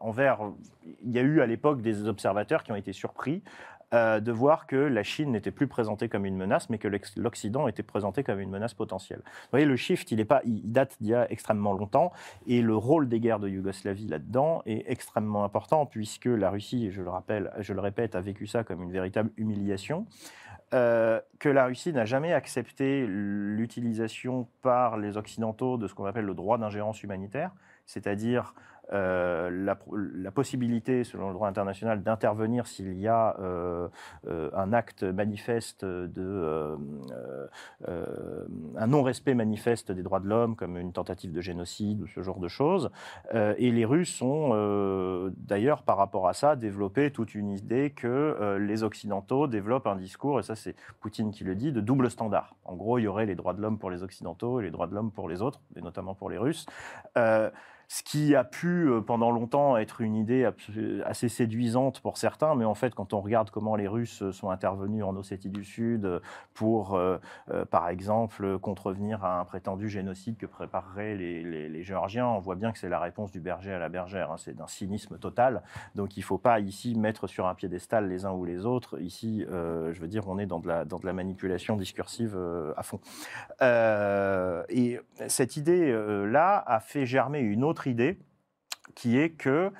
envers, il y a eu à l'époque des observateurs qui ont été surpris euh, de voir que la Chine n'était plus présentée comme une menace, mais que l'Occident était présenté comme une menace potentielle. Vous voyez, le shift, il, est pas, il date d'il y a extrêmement longtemps, et le rôle des guerres de Yougoslavie là-dedans est extrêmement important, puisque la Russie, je le rappelle, je le répète, a vécu ça comme une véritable humiliation. Euh, que la Russie n'a jamais accepté l'utilisation par les Occidentaux de ce qu'on appelle le droit d'ingérence humanitaire, c'est-à-dire euh, la, possibilité, selon le droit international, d'intervenir s'il y a euh, euh, un acte manifeste de un non-respect manifeste des droits de l'homme, comme une tentative de génocide ou ce genre de choses. et les Russes ont d'ailleurs, par rapport à ça, développé toute une idée que les Occidentaux développent un discours, et ça c'est Poutine qui le dit, de double standard. En gros, il y aurait les droits de l'homme pour les Occidentaux et les droits de l'homme pour les autres, et notamment pour les Russes ce qui a pu euh, pendant longtemps être une idée assez séduisante pour certains, mais en fait, quand on regarde comment les Russes sont intervenus en Ossétie du Sud pour, euh, euh, par exemple, contrevenir à un prétendu génocide que prépareraient les, Géorgiens, on voit bien que c'est la réponse du berger à la bergère. Hein. c'est d'un cynisme total. Donc, il ne faut pas ici mettre sur un piédestal les uns ou les autres. Ici, je veux dire, on est dans de la, dans de la manipulation discursive à fond. et cette idée-là a fait germer une autre idée qui est que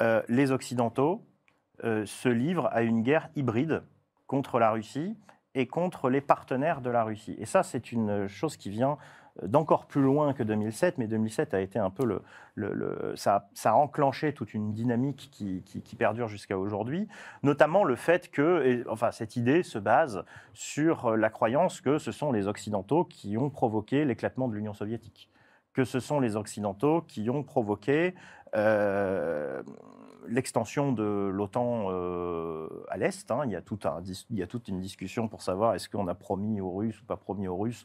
euh, les Occidentaux euh, se livrent à une guerre hybride contre la Russie et contre les partenaires de la Russie. Et ça, c'est une chose qui vient d'encore plus loin que 2007, mais 2007 a été un peu le... ça, a enclenché toute une dynamique qui, qui, perdure jusqu'à aujourd'hui, notamment le fait que, enfin, cette idée se base sur la croyance que ce sont les Occidentaux qui ont provoqué l'éclatement de l'Union soviétique que ce sont les Occidentaux qui ont provoqué euh, l'extension de l'OTAN euh, à l'Est. Hein. il, il y a toute une discussion pour savoir est-ce qu'on a promis aux Russes ou pas promis aux Russes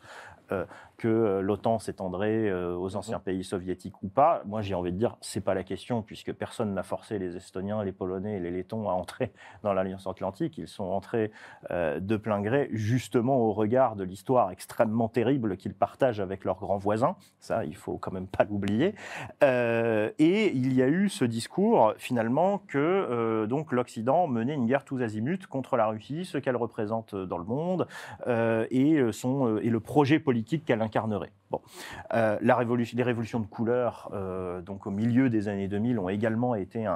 que euh, l'OTAN s'étendrait euh, aux anciens pays soviétiques ou pas. Moi, j'ai envie de dire, c'est pas la question, puisque personne n'a forcé les Estoniens, les Polonais et les Lettons à entrer *laughs* dans l'Alliance Atlantique. Ils sont entrés de plein gré, justement au regard de l'histoire extrêmement terrible qu'ils partagent avec leurs grands voisins. Ça, il faut quand même pas l'oublier. et il y a eu ce discours, finalement, que donc l'Occident menait une guerre tous azimuts contre la Russie, ce qu'elle représente dans le monde, et, son, et le projet politique qu'elle incarnerait. Bon. Euh, la révolution, les révolutions de couleur, euh, donc au milieu des années 2000, ont également été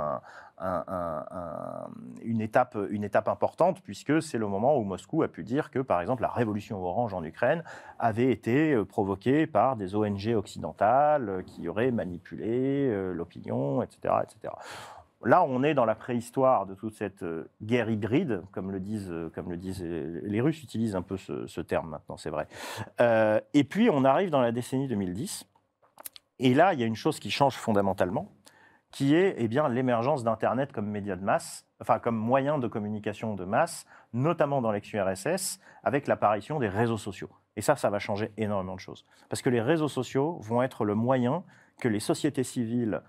une, étape, une étape importante, puisque c'est le moment où Moscou a pu dire que, par exemple, la révolution orange en Ukraine avait été euh, provoquée par des ONG occidentales qui auraient manipulé l'opinion, etc., etc. Là, on est dans la préhistoire de toute cette euh, guerre hybride, comme le disent, euh, les Russes utilisent un peu ce, terme maintenant, c'est vrai. Euh, et puis, on arrive dans la décennie 2010. Et là, il y a une chose qui change fondamentalement, qui est eh bien l'émergence d'Internet comme média de masse, enfin comme moyen de communication de masse, notamment dans l'ex-URSS, avec l'apparition des réseaux sociaux. Et ça, ça va changer énormément de choses. Parce que les réseaux sociaux vont être le moyen que les sociétés civiles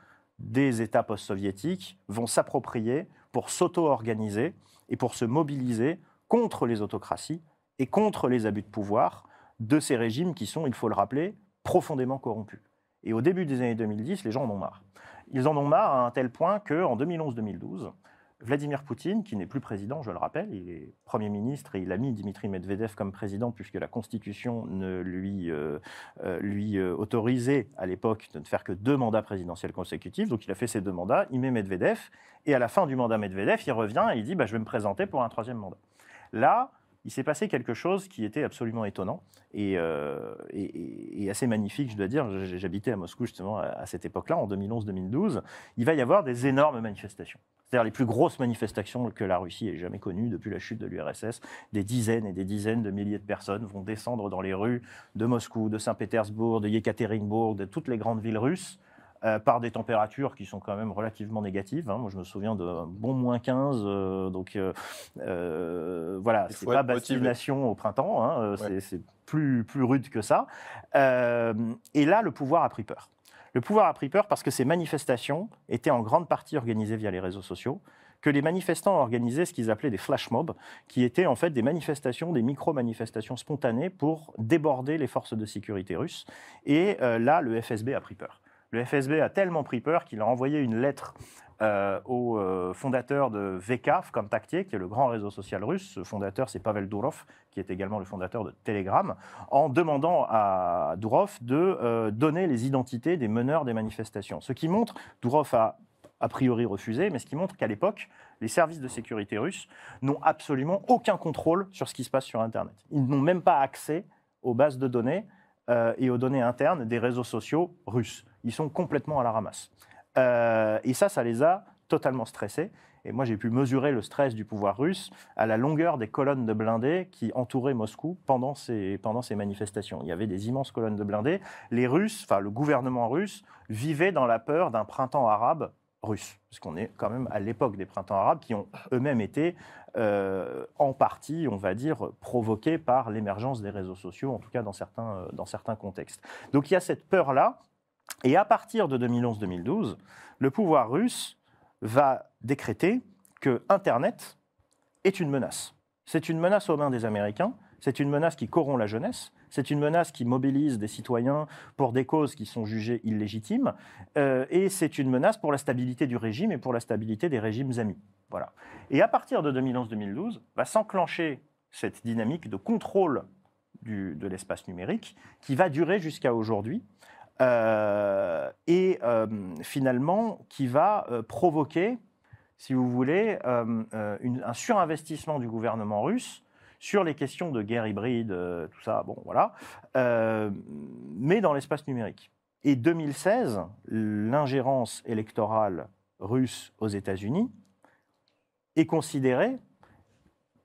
des États post-soviétiques vont s'approprier pour s'auto-organiser et pour se mobiliser contre les autocraties et contre les abus de pouvoir de ces régimes qui sont, il faut le rappeler, profondément corrompus. Et au début des années 2010, les gens en ont marre. ils en ont marre à un tel point qu'en 2011-2012, Vladimir Poutine, qui n'est plus président, je le rappelle, il est Premier ministre et il a mis Dimitri Medvedev comme président puisque la Constitution ne lui, euh, euh, lui euh, autorisait à l'époque de ne faire que deux mandats présidentiels consécutifs. Donc il a fait ces deux mandats, il met Medvedev et à la fin du mandat Medvedev, il revient et il dit bah, Je vais me présenter pour un troisième mandat. Là, il s'est passé quelque chose qui était absolument étonnant et, euh, assez magnifique, je dois dire. J'habitais à Moscou justement à, cette époque-là, en 2011-2012. Il va y avoir des énormes manifestations. C'est-à-dire les plus grosses manifestations que la Russie ait jamais connues depuis la chute de l'URSS. Des dizaines et des dizaines de milliers de personnes vont descendre dans les rues de Moscou, de Saint-Pétersbourg, de Yekaterinbourg, de toutes les grandes villes russes euh, par des températures qui sont quand même relativement négatives. Hein. Moi, je me souviens de bon moins 15. Euh, donc, euh, voilà, c'est pas bastination au printemps. Hein, c'est plus, plus rude que ça. et là, le pouvoir a pris peur. Le pouvoir a pris peur parce que ces manifestations étaient en grande partie organisées via les réseaux sociaux que les manifestants organisaient ce qu'ils appelaient des flash mobs, qui étaient en fait des manifestations, des micro-manifestations spontanées pour déborder les forces de sécurité russes. Et là, le FSB a pris peur. Le FSB a tellement pris peur qu'il a envoyé une lettre euh, au euh, fondateur de VK, Vkontakte, qui est le grand réseau social russe. Ce fondateur, c'est Pavel Durov, qui est également le fondateur de Telegram, en demandant à Durov de euh, donner les identités des meneurs des manifestations. Ce qui montre, Durov a a priori refusé, mais ce qui montre qu'à l'époque, les services de sécurité russes n'ont absolument aucun contrôle sur ce qui se passe sur Internet. Ils n'ont même pas accès aux bases de données et aux données internes des réseaux sociaux russes ils sont complètement à la ramasse. Euh, et ça, ça les a totalement stressés. Et moi, j'ai pu mesurer le stress du pouvoir russe à la longueur des colonnes de blindés qui entouraient Moscou pendant ces, pendant ces manifestations. Il y avait des immenses colonnes de blindés. Les Russes, enfin le gouvernement russe, vivait dans la peur d'un printemps arabe russe, puisqu'on est quand même à l'époque des printemps arabes qui ont eux-mêmes été euh, en partie, on va dire, provoqués par l'émergence des réseaux sociaux, en tout cas dans certains, euh, dans certains contextes. Donc il y a cette peur-là et à partir de 2011-2012, le pouvoir russe va décréter que Internet est une menace. C'est une menace aux mains des Américains, c'est une menace qui corrompt la jeunesse, c'est une menace qui mobilise des citoyens pour des causes qui sont jugées illégitimes, euh, et c'est une menace pour la stabilité du régime et pour la stabilité des régimes amis. Voilà. Et à partir de 2011-2012, va s'enclencher cette dynamique de contrôle de l'espace numérique qui va durer jusqu'à aujourd'hui, euh, et euh, finalement qui va provoquer, si vous voulez, un surinvestissement du gouvernement russe sur les questions de guerre hybride, tout ça, bon voilà, mais dans l'espace numérique. Et 2016, l'ingérence électorale russe aux États-Unis est considérée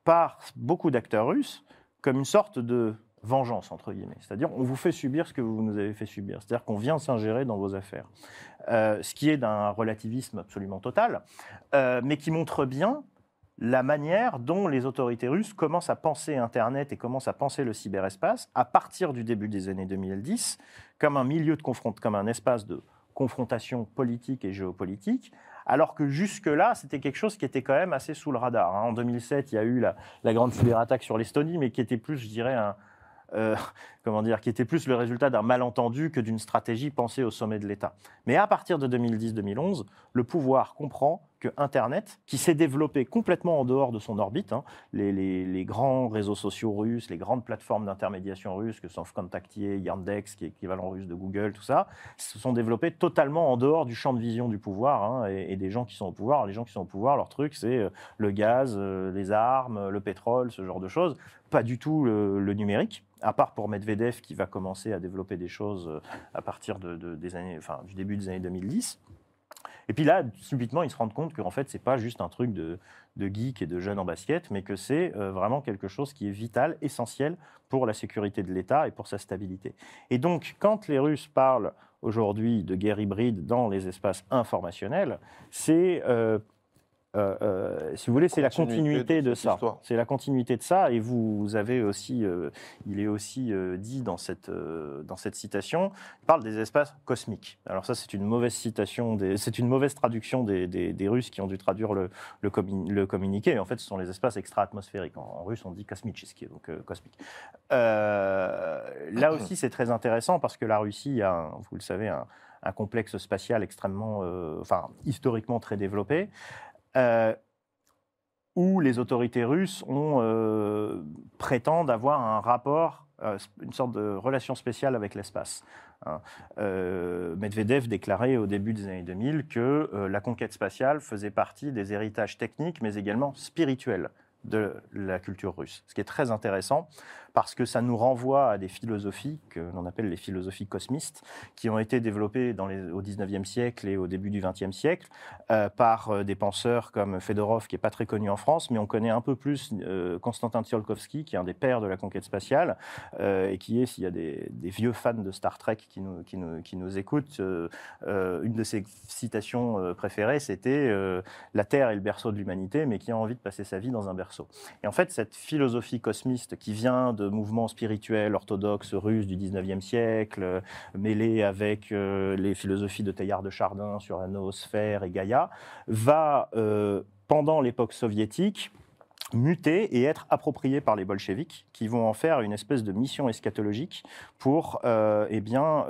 par beaucoup d'acteurs russes comme une sorte de vengeance, entre guillemets. C'est-à-dire, on vous fait subir ce que vous nous avez fait subir. C'est-à-dire qu'on vient s'ingérer dans vos affaires. Euh, ce qui est d'un relativisme absolument total, euh, mais qui montre bien la manière dont les autorités russes commencent à penser Internet et commencent à penser le cyberespace à partir du début des années 2010 comme un milieu de confrontation, comme un espace de confrontation politique et géopolitique, alors que jusque-là, c'était quelque chose qui était quand même assez sous le radar. Hein. En 2007, il y a eu la, la grande cyberattaque sur l'Estonie, mais qui était plus, je dirais, un, euh, *laughs* comment dire, qui était plus le résultat d'un malentendu que d'une stratégie pensée au sommet de l'État. Mais à partir de 2010-2011, le pouvoir comprend que Internet, qui s'est développé complètement en dehors de son orbite, hein, les, grands réseaux sociaux russes, les grandes plateformes d'intermédiation russes, que sont Vkontakte, Yandex, qui est équivalent russe de Google, tout ça, se sont développés totalement en dehors du champ de vision du pouvoir hein, et, des gens qui sont au pouvoir. Les gens qui sont au pouvoir, leur truc, c'est euh, le gaz, euh, les armes, le pétrole, ce genre de choses, pas du tout le numérique à part pour Medvedev qui va commencer à développer des choses euh, à partir de, des années, enfin, du début des années 2010. Et puis là, subitement, ils se rendent compte qu'en fait, ce n'est pas juste un truc de, de geek et de jeunes en basket, mais que c'est euh, vraiment quelque chose qui est vital, essentiel pour la sécurité de l'État et pour sa stabilité. Et donc, quand les Russes parlent aujourd'hui de guerre hybride dans les espaces informationnels, c'est euh, euh, euh, si vous voulez, c'est la continuité de, ça. C'est la continuité de ça. Et vous, avez aussi, euh, il est aussi dit dans cette, dans cette citation, il parle des espaces cosmiques. Alors ça, c'est une mauvaise citation, c'est une mauvaise traduction des, des, Russes qui ont dû traduire le, le, le, communiqué. En fait, ce sont les espaces extra-atmosphériques. En, russe, on dit kosmicheski, donc cosmique. là aussi, c'est très intéressant parce que la Russie a, vous le savez, un, un complexe spatial extrêmement, enfin, historiquement très développé où les autorités russes ont, prétendent avoir un rapport, une sorte de relation spéciale avec l'espace. Hein. Medvedev déclarait au début des années 2000 que la conquête spatiale faisait partie des héritages techniques, mais également spirituels de la culture russe. Ce qui est très intéressant parce que ça nous renvoie à des philosophies que l'on appelle les philosophies cosmistes, qui ont été développées au 19e siècle et au début du 20e siècle euh, par euh, des penseurs comme Fedorov, qui n'est pas très connu en France, mais on connaît un peu plus euh, Konstantin Tsiolkovsky, qui est un des pères de la conquête spatiale, et qui est, s'il y a des, des, vieux fans de Star Trek qui nous, qui nous, qui nous écoutent, une de ses citations préférées, c'était La Terre est le berceau de l'humanité, mais qui a envie de passer sa vie dans un berceau. Et en fait, cette philosophie cosmiste qui vient de mouvements spirituels orthodoxes russes du 19e siècle, euh, mêlée avec euh, les philosophies de Teilhard de Chardin sur la noosphère et Gaïa, va, euh, pendant l'époque soviétique, muter et être appropriée par les bolcheviks, qui vont en faire une espèce de mission eschatologique pour eh bien,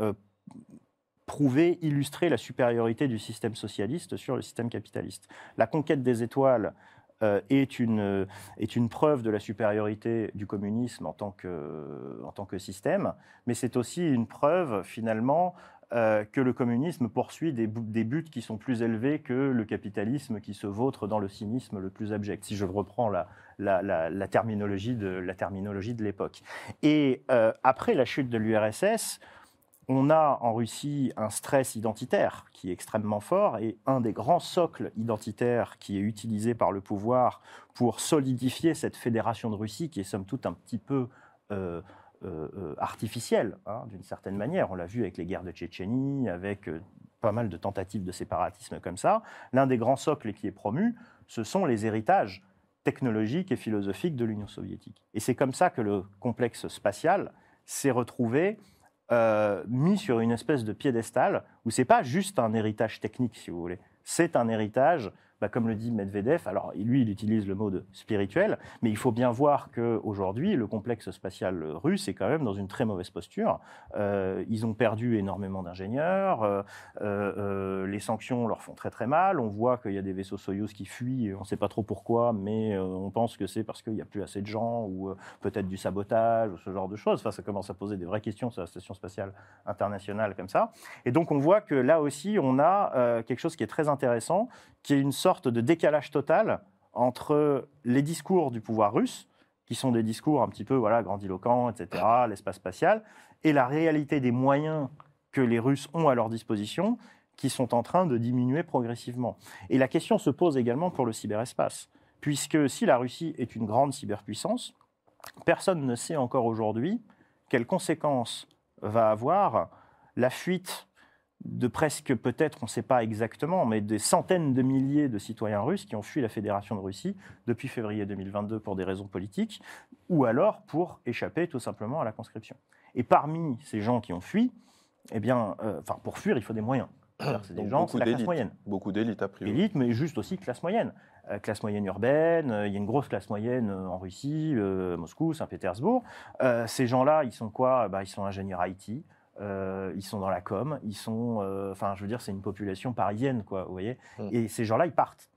prouver, illustrer la supériorité du système socialiste sur le système capitaliste. La conquête des étoiles euh, est, une, euh, est une preuve de la supériorité du communisme en tant que, en tant que système, mais c'est aussi une preuve finalement euh, que le communisme poursuit des, buts qui sont plus élevés que le capitalisme qui se vautre dans le cynisme le plus abject, si je reprends la, la, la, terminologie de l'époque. Et après la chute de l'URSS, on a en Russie un stress identitaire qui est extrêmement fort et un des grands socles identitaires qui est utilisé par le pouvoir pour solidifier cette fédération de Russie qui est somme toute un petit peu euh, euh, artificielle hein, d'une certaine manière. On l'a vu avec les guerres de Tchétchénie, avec euh, pas mal de tentatives de séparatisme comme ça. L'un des grands socles qui est promu, ce sont les héritages technologiques et philosophiques de l'Union soviétique. Et c'est comme ça que le complexe spatial s'est retrouvé euh, mis sur une espèce de piédestal où c'est pas juste un héritage technique, si vous voulez. C'est un héritage bah, comme le dit Medvedev, alors lui, il utilise le mot de spirituel, mais il faut bien voir qu'aujourd'hui, le complexe spatial russe est quand même dans une très mauvaise posture. Euh, ils ont perdu énormément d'ingénieurs, euh, euh, les sanctions leur font très très mal, on voit qu'il y a des vaisseaux Soyuz qui fuient, on ne sait pas trop pourquoi, mais on pense que c'est parce qu'il n'y a plus assez de gens, ou peut-être du sabotage, ou ce genre de choses. Enfin, ça commence à poser des vraies questions sur la station spatiale internationale comme ça. Et donc on voit que là aussi, on a quelque chose qui est très intéressant, qui est une sorte de décalage total entre les discours du pouvoir russe, qui sont des discours un petit peu voilà, grandiloquents, etc., l'espace spatial, et la réalité des moyens que les Russes ont à leur disposition, qui sont en train de diminuer progressivement. Et la question se pose également pour le cyberespace, puisque si la Russie est une grande cyberpuissance, personne ne sait encore aujourd'hui quelles conséquences va avoir la fuite de presque, peut-être, on ne sait pas exactement, mais des centaines de milliers de citoyens russes qui ont fui la Fédération de Russie depuis février 2022 pour des raisons politiques, ou alors pour échapper tout simplement à la conscription. Et parmi ces gens qui ont fui, eh bien, euh, enfin, pour fuir, il faut des moyens. C'est des gens, c'est la classe moyenne. Beaucoup d'élites, a priori. Élite, mais juste aussi classe moyenne. Euh, classe moyenne urbaine, euh, il y a une grosse classe moyenne en Russie, Moscou, Saint-Pétersbourg. ces gens-là, ils sont quoi? Bah, Ils sont ingénieurs IT, euh, ils sont dans la com, ils sont, euh, enfin, je veux dire, c'est une population parisienne, quoi, vous voyez. Mm. Et ces gens-là, ils partent.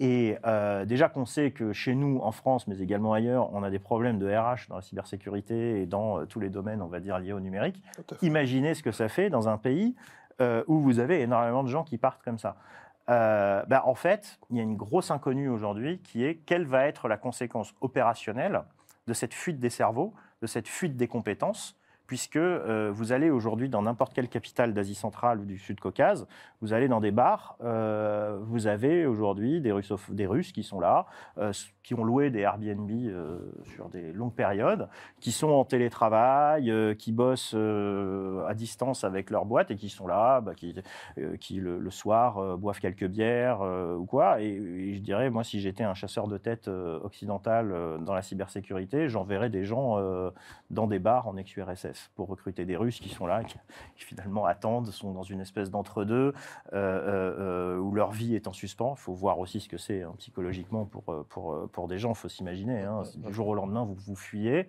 Et euh, déjà qu'on sait que chez nous, en France, mais également ailleurs, on a des problèmes de RH dans la cybersécurité et dans tous les domaines, on va dire, liés au numérique. Imaginez ce que ça fait dans un pays où vous avez énormément de gens qui partent comme ça. Ben, en fait, il y a une grosse inconnue aujourd'hui qui est quelle va être la conséquence opérationnelle de cette fuite des cerveaux, de cette fuite des compétences puisque euh, vous allez aujourd'hui dans n'importe quelle capitale d'Asie centrale ou du Sud-Caucase, vous allez dans des bars, euh, vous avez aujourd'hui des, Russes qui sont là, euh, qui ont loué des Airbnb sur des longues périodes, qui sont en télétravail, qui bossent à distance avec leur boîte et qui sont là, bah, qui, le, soir boivent quelques bières ou quoi. Et, je dirais, moi, si j'étais un chasseur de tête occidental dans la cybersécurité, j'enverrais des gens dans des bars en pour recruter des Russes qui sont là, qui, finalement attendent, sont dans une espèce d'entre-deux, euh, euh, où leur vie est en suspens. Il faut voir aussi ce que c'est hein, psychologiquement pour, pour, pour des gens, il faut s'imaginer. Hein, du jour au lendemain, vous vous fuyez.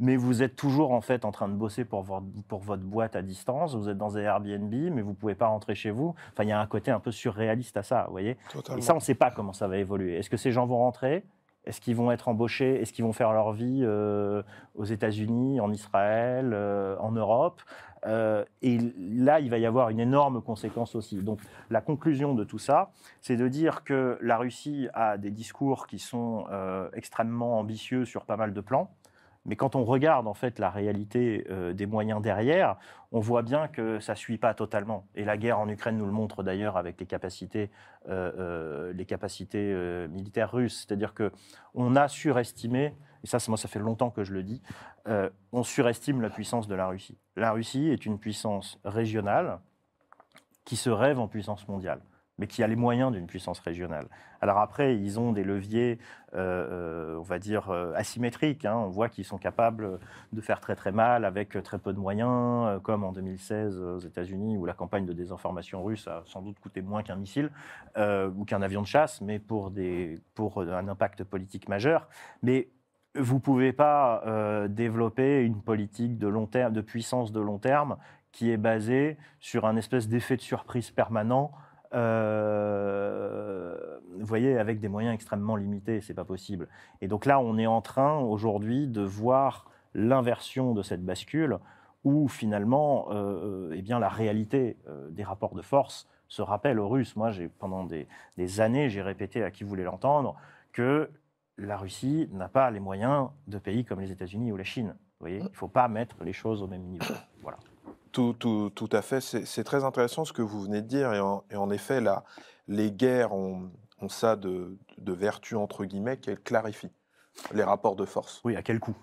mais vous êtes toujours en fait en train de bosser pour, votre- pour votre boîte à distance. Vous êtes dans des Airbnb, mais vous pouvez pas rentrer chez vous. Enfin, il y a un côté un peu surréaliste à ça, vous voyez. Totalement. Et ça, on ne sait pas comment ça va évoluer. Est-ce que ces gens vont rentrer? Est-ce qu'ils vont être embauchés? Est-ce qu'ils vont faire leur vie euh, aux États-Unis, en Israël, euh, en Europe? Euh, Et là, il va y avoir une énorme conséquence aussi. Donc, la conclusion de tout ça, c'est de dire que la Russie a des discours qui sont extrêmement ambitieux sur pas mal de plans. Mais quand on regarde en fait la réalité euh, des moyens derrière, on voit bien que ça ne suit pas totalement. Et la guerre en Ukraine nous le montre d'ailleurs avec les capacités, euh, euh, militaires russes. C'est-à-dire que on a surestimé, et ça, moi, ça fait longtemps que je le dis, on surestime la puissance de la Russie. La Russie est une puissance régionale qui se rêve en puissance mondiale, mais qui a les moyens d'une puissance régionale. Alors après, ils ont des leviers, euh, euh, on va dire, euh, asymétriques. hein. On voit qu'ils sont capables de faire très très mal avec très peu de moyens, comme en 2016 aux États-Unis, où la campagne de désinformation russe a sans doute coûté moins qu'un missile ou qu'un avion de chasse, mais pour, un impact politique majeur. Mais vous ne pouvez pas développer une politique de long terme, de puissance de long terme, qui est basée sur un espèce d'effet de surprise permanent. Euh, vous voyez, avec des moyens extrêmement limités, c'est pas possible. Et donc là, on est en train aujourd'hui de voir l'inversion de cette bascule, où finalement, euh, eh bien, la réalité euh, des rapports de force se rappelle aux Russes. Moi, j'ai pendant des, des années, j'ai répété à qui voulait l'entendre que la Russie n'a pas les moyens de pays comme les États-Unis ou la Chine. Vous voyez, il ne faut pas mettre les choses au même niveau. Voilà. Tout, tout- tout à fait. C'est très intéressant ce que vous venez de dire. Et en, et en effet, là, les guerres ont, ont ça de, de vertu, entre guillemets, qu'elles clarifient les rapports de force. Oui, à quel coût?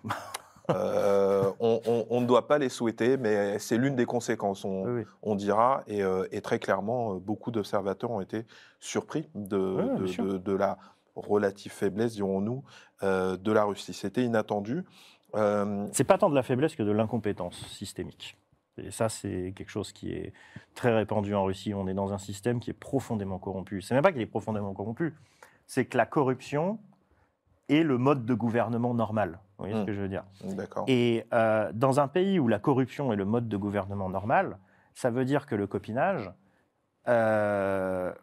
Euh, on, on- on ne doit pas les souhaiter, mais c'est l'une des conséquences, on, Oui, oui. on dira. Et, euh, et très clairement, euh, beaucoup d'observateurs ont été surpris de, la relative faiblesse, dirons-nous, euh, de la Russie. C'était inattendu. C'est pas tant de la faiblesse que de l'incompétence systémique. Et ça, c'est quelque chose qui est très répandu en Russie. On est dans un système qui est profondément corrompu. C'est même pas qu'il est profondément corrompu, c'est que la corruption est le mode de gouvernement normal. Vous voyez ce Mm. que je veux dire? D'accord. Et euh, dans un pays où la corruption est le mode de gouvernement normal, ça veut dire que le copinage euh,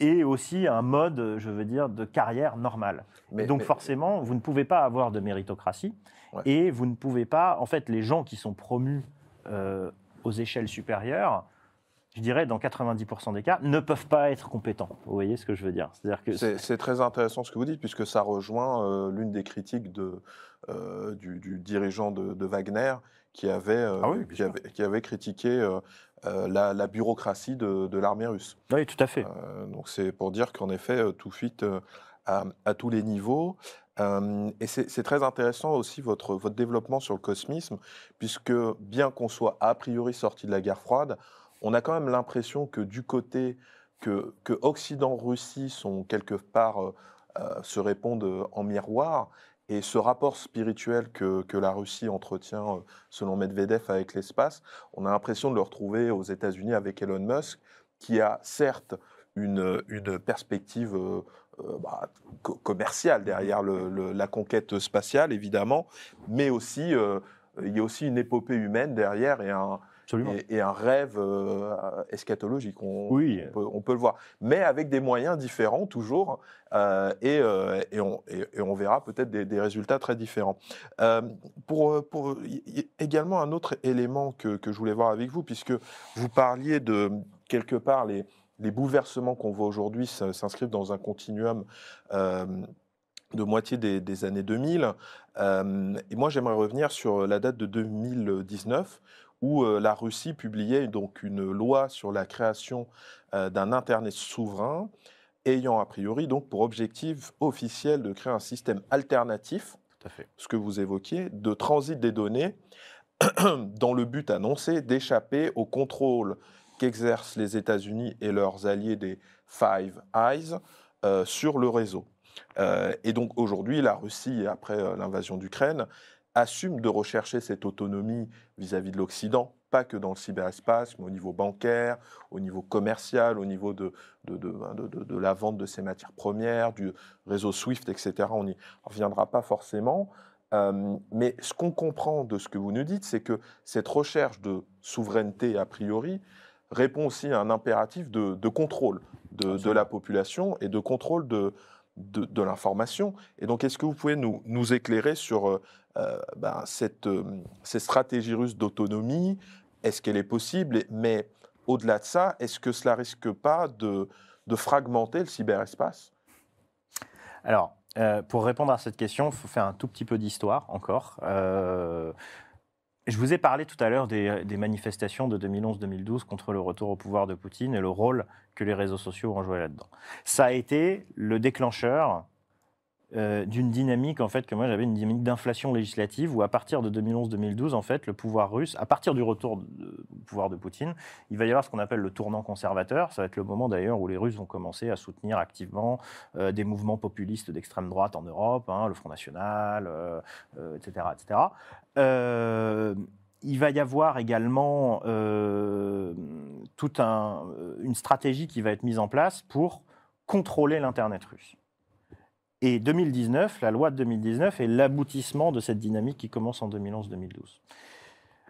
est aussi un mode, je veux dire, de carrière normale. Mais- Donc mais- forcément, vous ne pouvez pas avoir de méritocratie Ouais. et vous ne pouvez pas, en fait, les gens qui sont promus euh, aux échelles supérieures, je dirais dans 90% des cas, ne peuvent pas être compétents. Vous voyez ce que je veux dire? C'est-à-dire que C'est très intéressant ce que vous dites, puisque ça rejoint euh, l'une des critiques de, euh, du, du dirigeant de, de Wagner qui avait, euh, Ah oui, bien qui sûr. avait, qui avait critiqué la, la bureaucratie de, de l'armée russe. oui, tout à fait. Donc c'est pour dire qu'en effet, tout fuite à, à tous les niveaux. Et c'est très intéressant aussi votre, votre développement sur le cosmisme, puisque bien qu'on soit a priori sorti de la guerre froide, on a quand même l'impression que du côté que, que Occident-Russie sont quelque part euh, se répondent en miroir. Et ce rapport spirituel que, que la Russie entretient, selon Medvedev, avec l'espace, on a l'impression de le retrouver aux États-Unis avec Elon Musk, qui a certes une, une perspective bah, co- commerciale derrière le- le- la conquête spatiale, évidemment, mais aussi, euh, il y a aussi une épopée humaine derrière et un, Absolument. et, et un rêve euh, eschatologique. On, Oui. on peut, on peut le voir. Mais avec des moyens différents, toujours, euh, et, euh, et, on, et- et on verra peut-être des, des résultats très différents. Euh, pour, euh, pour y- y- également un autre élément que, que je voulais voir avec vous, puisque vous parliez de quelque part les, les bouleversements qu'on voit aujourd'hui s'inscrivent dans un continuum. euh, de moitié des, des années 2000. Euh, et moi, j'aimerais revenir sur la date de 2019, où euh, la Russie publiait donc une loi sur la création euh, d'un Internet souverain, ayant a priori donc pour objectif officiel de créer un système alternatif, Tout à fait. ce que vous évoquiez, de transit des données, *clears throat* dans le but annoncé d'échapper au contrôle qu'exercent les États-Unis et leurs alliés des Five Eyes euh, sur le réseau. Euh, et donc aujourd'hui, la Russie, après euh, l'invasion d'Ukraine, assume de rechercher cette autonomie vis-à-vis de l'Occident, pas que dans le cyberespace, mais au niveau bancaire, au niveau commercial, au niveau de, de, de, de la vente de ses matières premières, du réseau SWIFT, etc. On n'y reviendra pas forcément. Mais ce qu'on comprend de ce que vous nous dites, c'est que cette recherche de souveraineté a priori répond aussi à un impératif de, de contrôle de, de, la population et de contrôle de, de, l'information. Et donc, est-ce que vous pouvez nous, nous éclairer sur euh, ben, cette, euh, cette, stratégie russe d'autonomie? Est-ce qu'elle est possible? Mais au-delà de ça, est-ce que cela risque pas de, de fragmenter le cyberespace? Alors, euh, pour répondre à cette question, il faut faire un tout petit peu d'histoire encore. Euh, je vous ai parlé tout à l'heure des, des, manifestations de 2011-2012 contre le retour au pouvoir de Poutine et le rôle que les réseaux sociaux ont joué là-dedans. Ça a été le déclencheur euh, d'une dynamique en fait que moi j'avais une dynamique d'inflation législative où à partir de 2011-2012 en fait le pouvoir russe, à partir du retour du pouvoir de Poutine, il va y avoir ce qu'on appelle le tournant conservateur. Ça va être le moment d'ailleurs où les Russes vont commencer à soutenir activement euh, des mouvements populistes d'extrême droite en Europe, hein, le Front National, etc., euh, etc. Il va y avoir également toute un, une stratégie qui va être mise en place pour contrôler l'Internet russe. Et 2019, la loi de 2019 est l'aboutissement de cette dynamique qui commence en 2011-2012.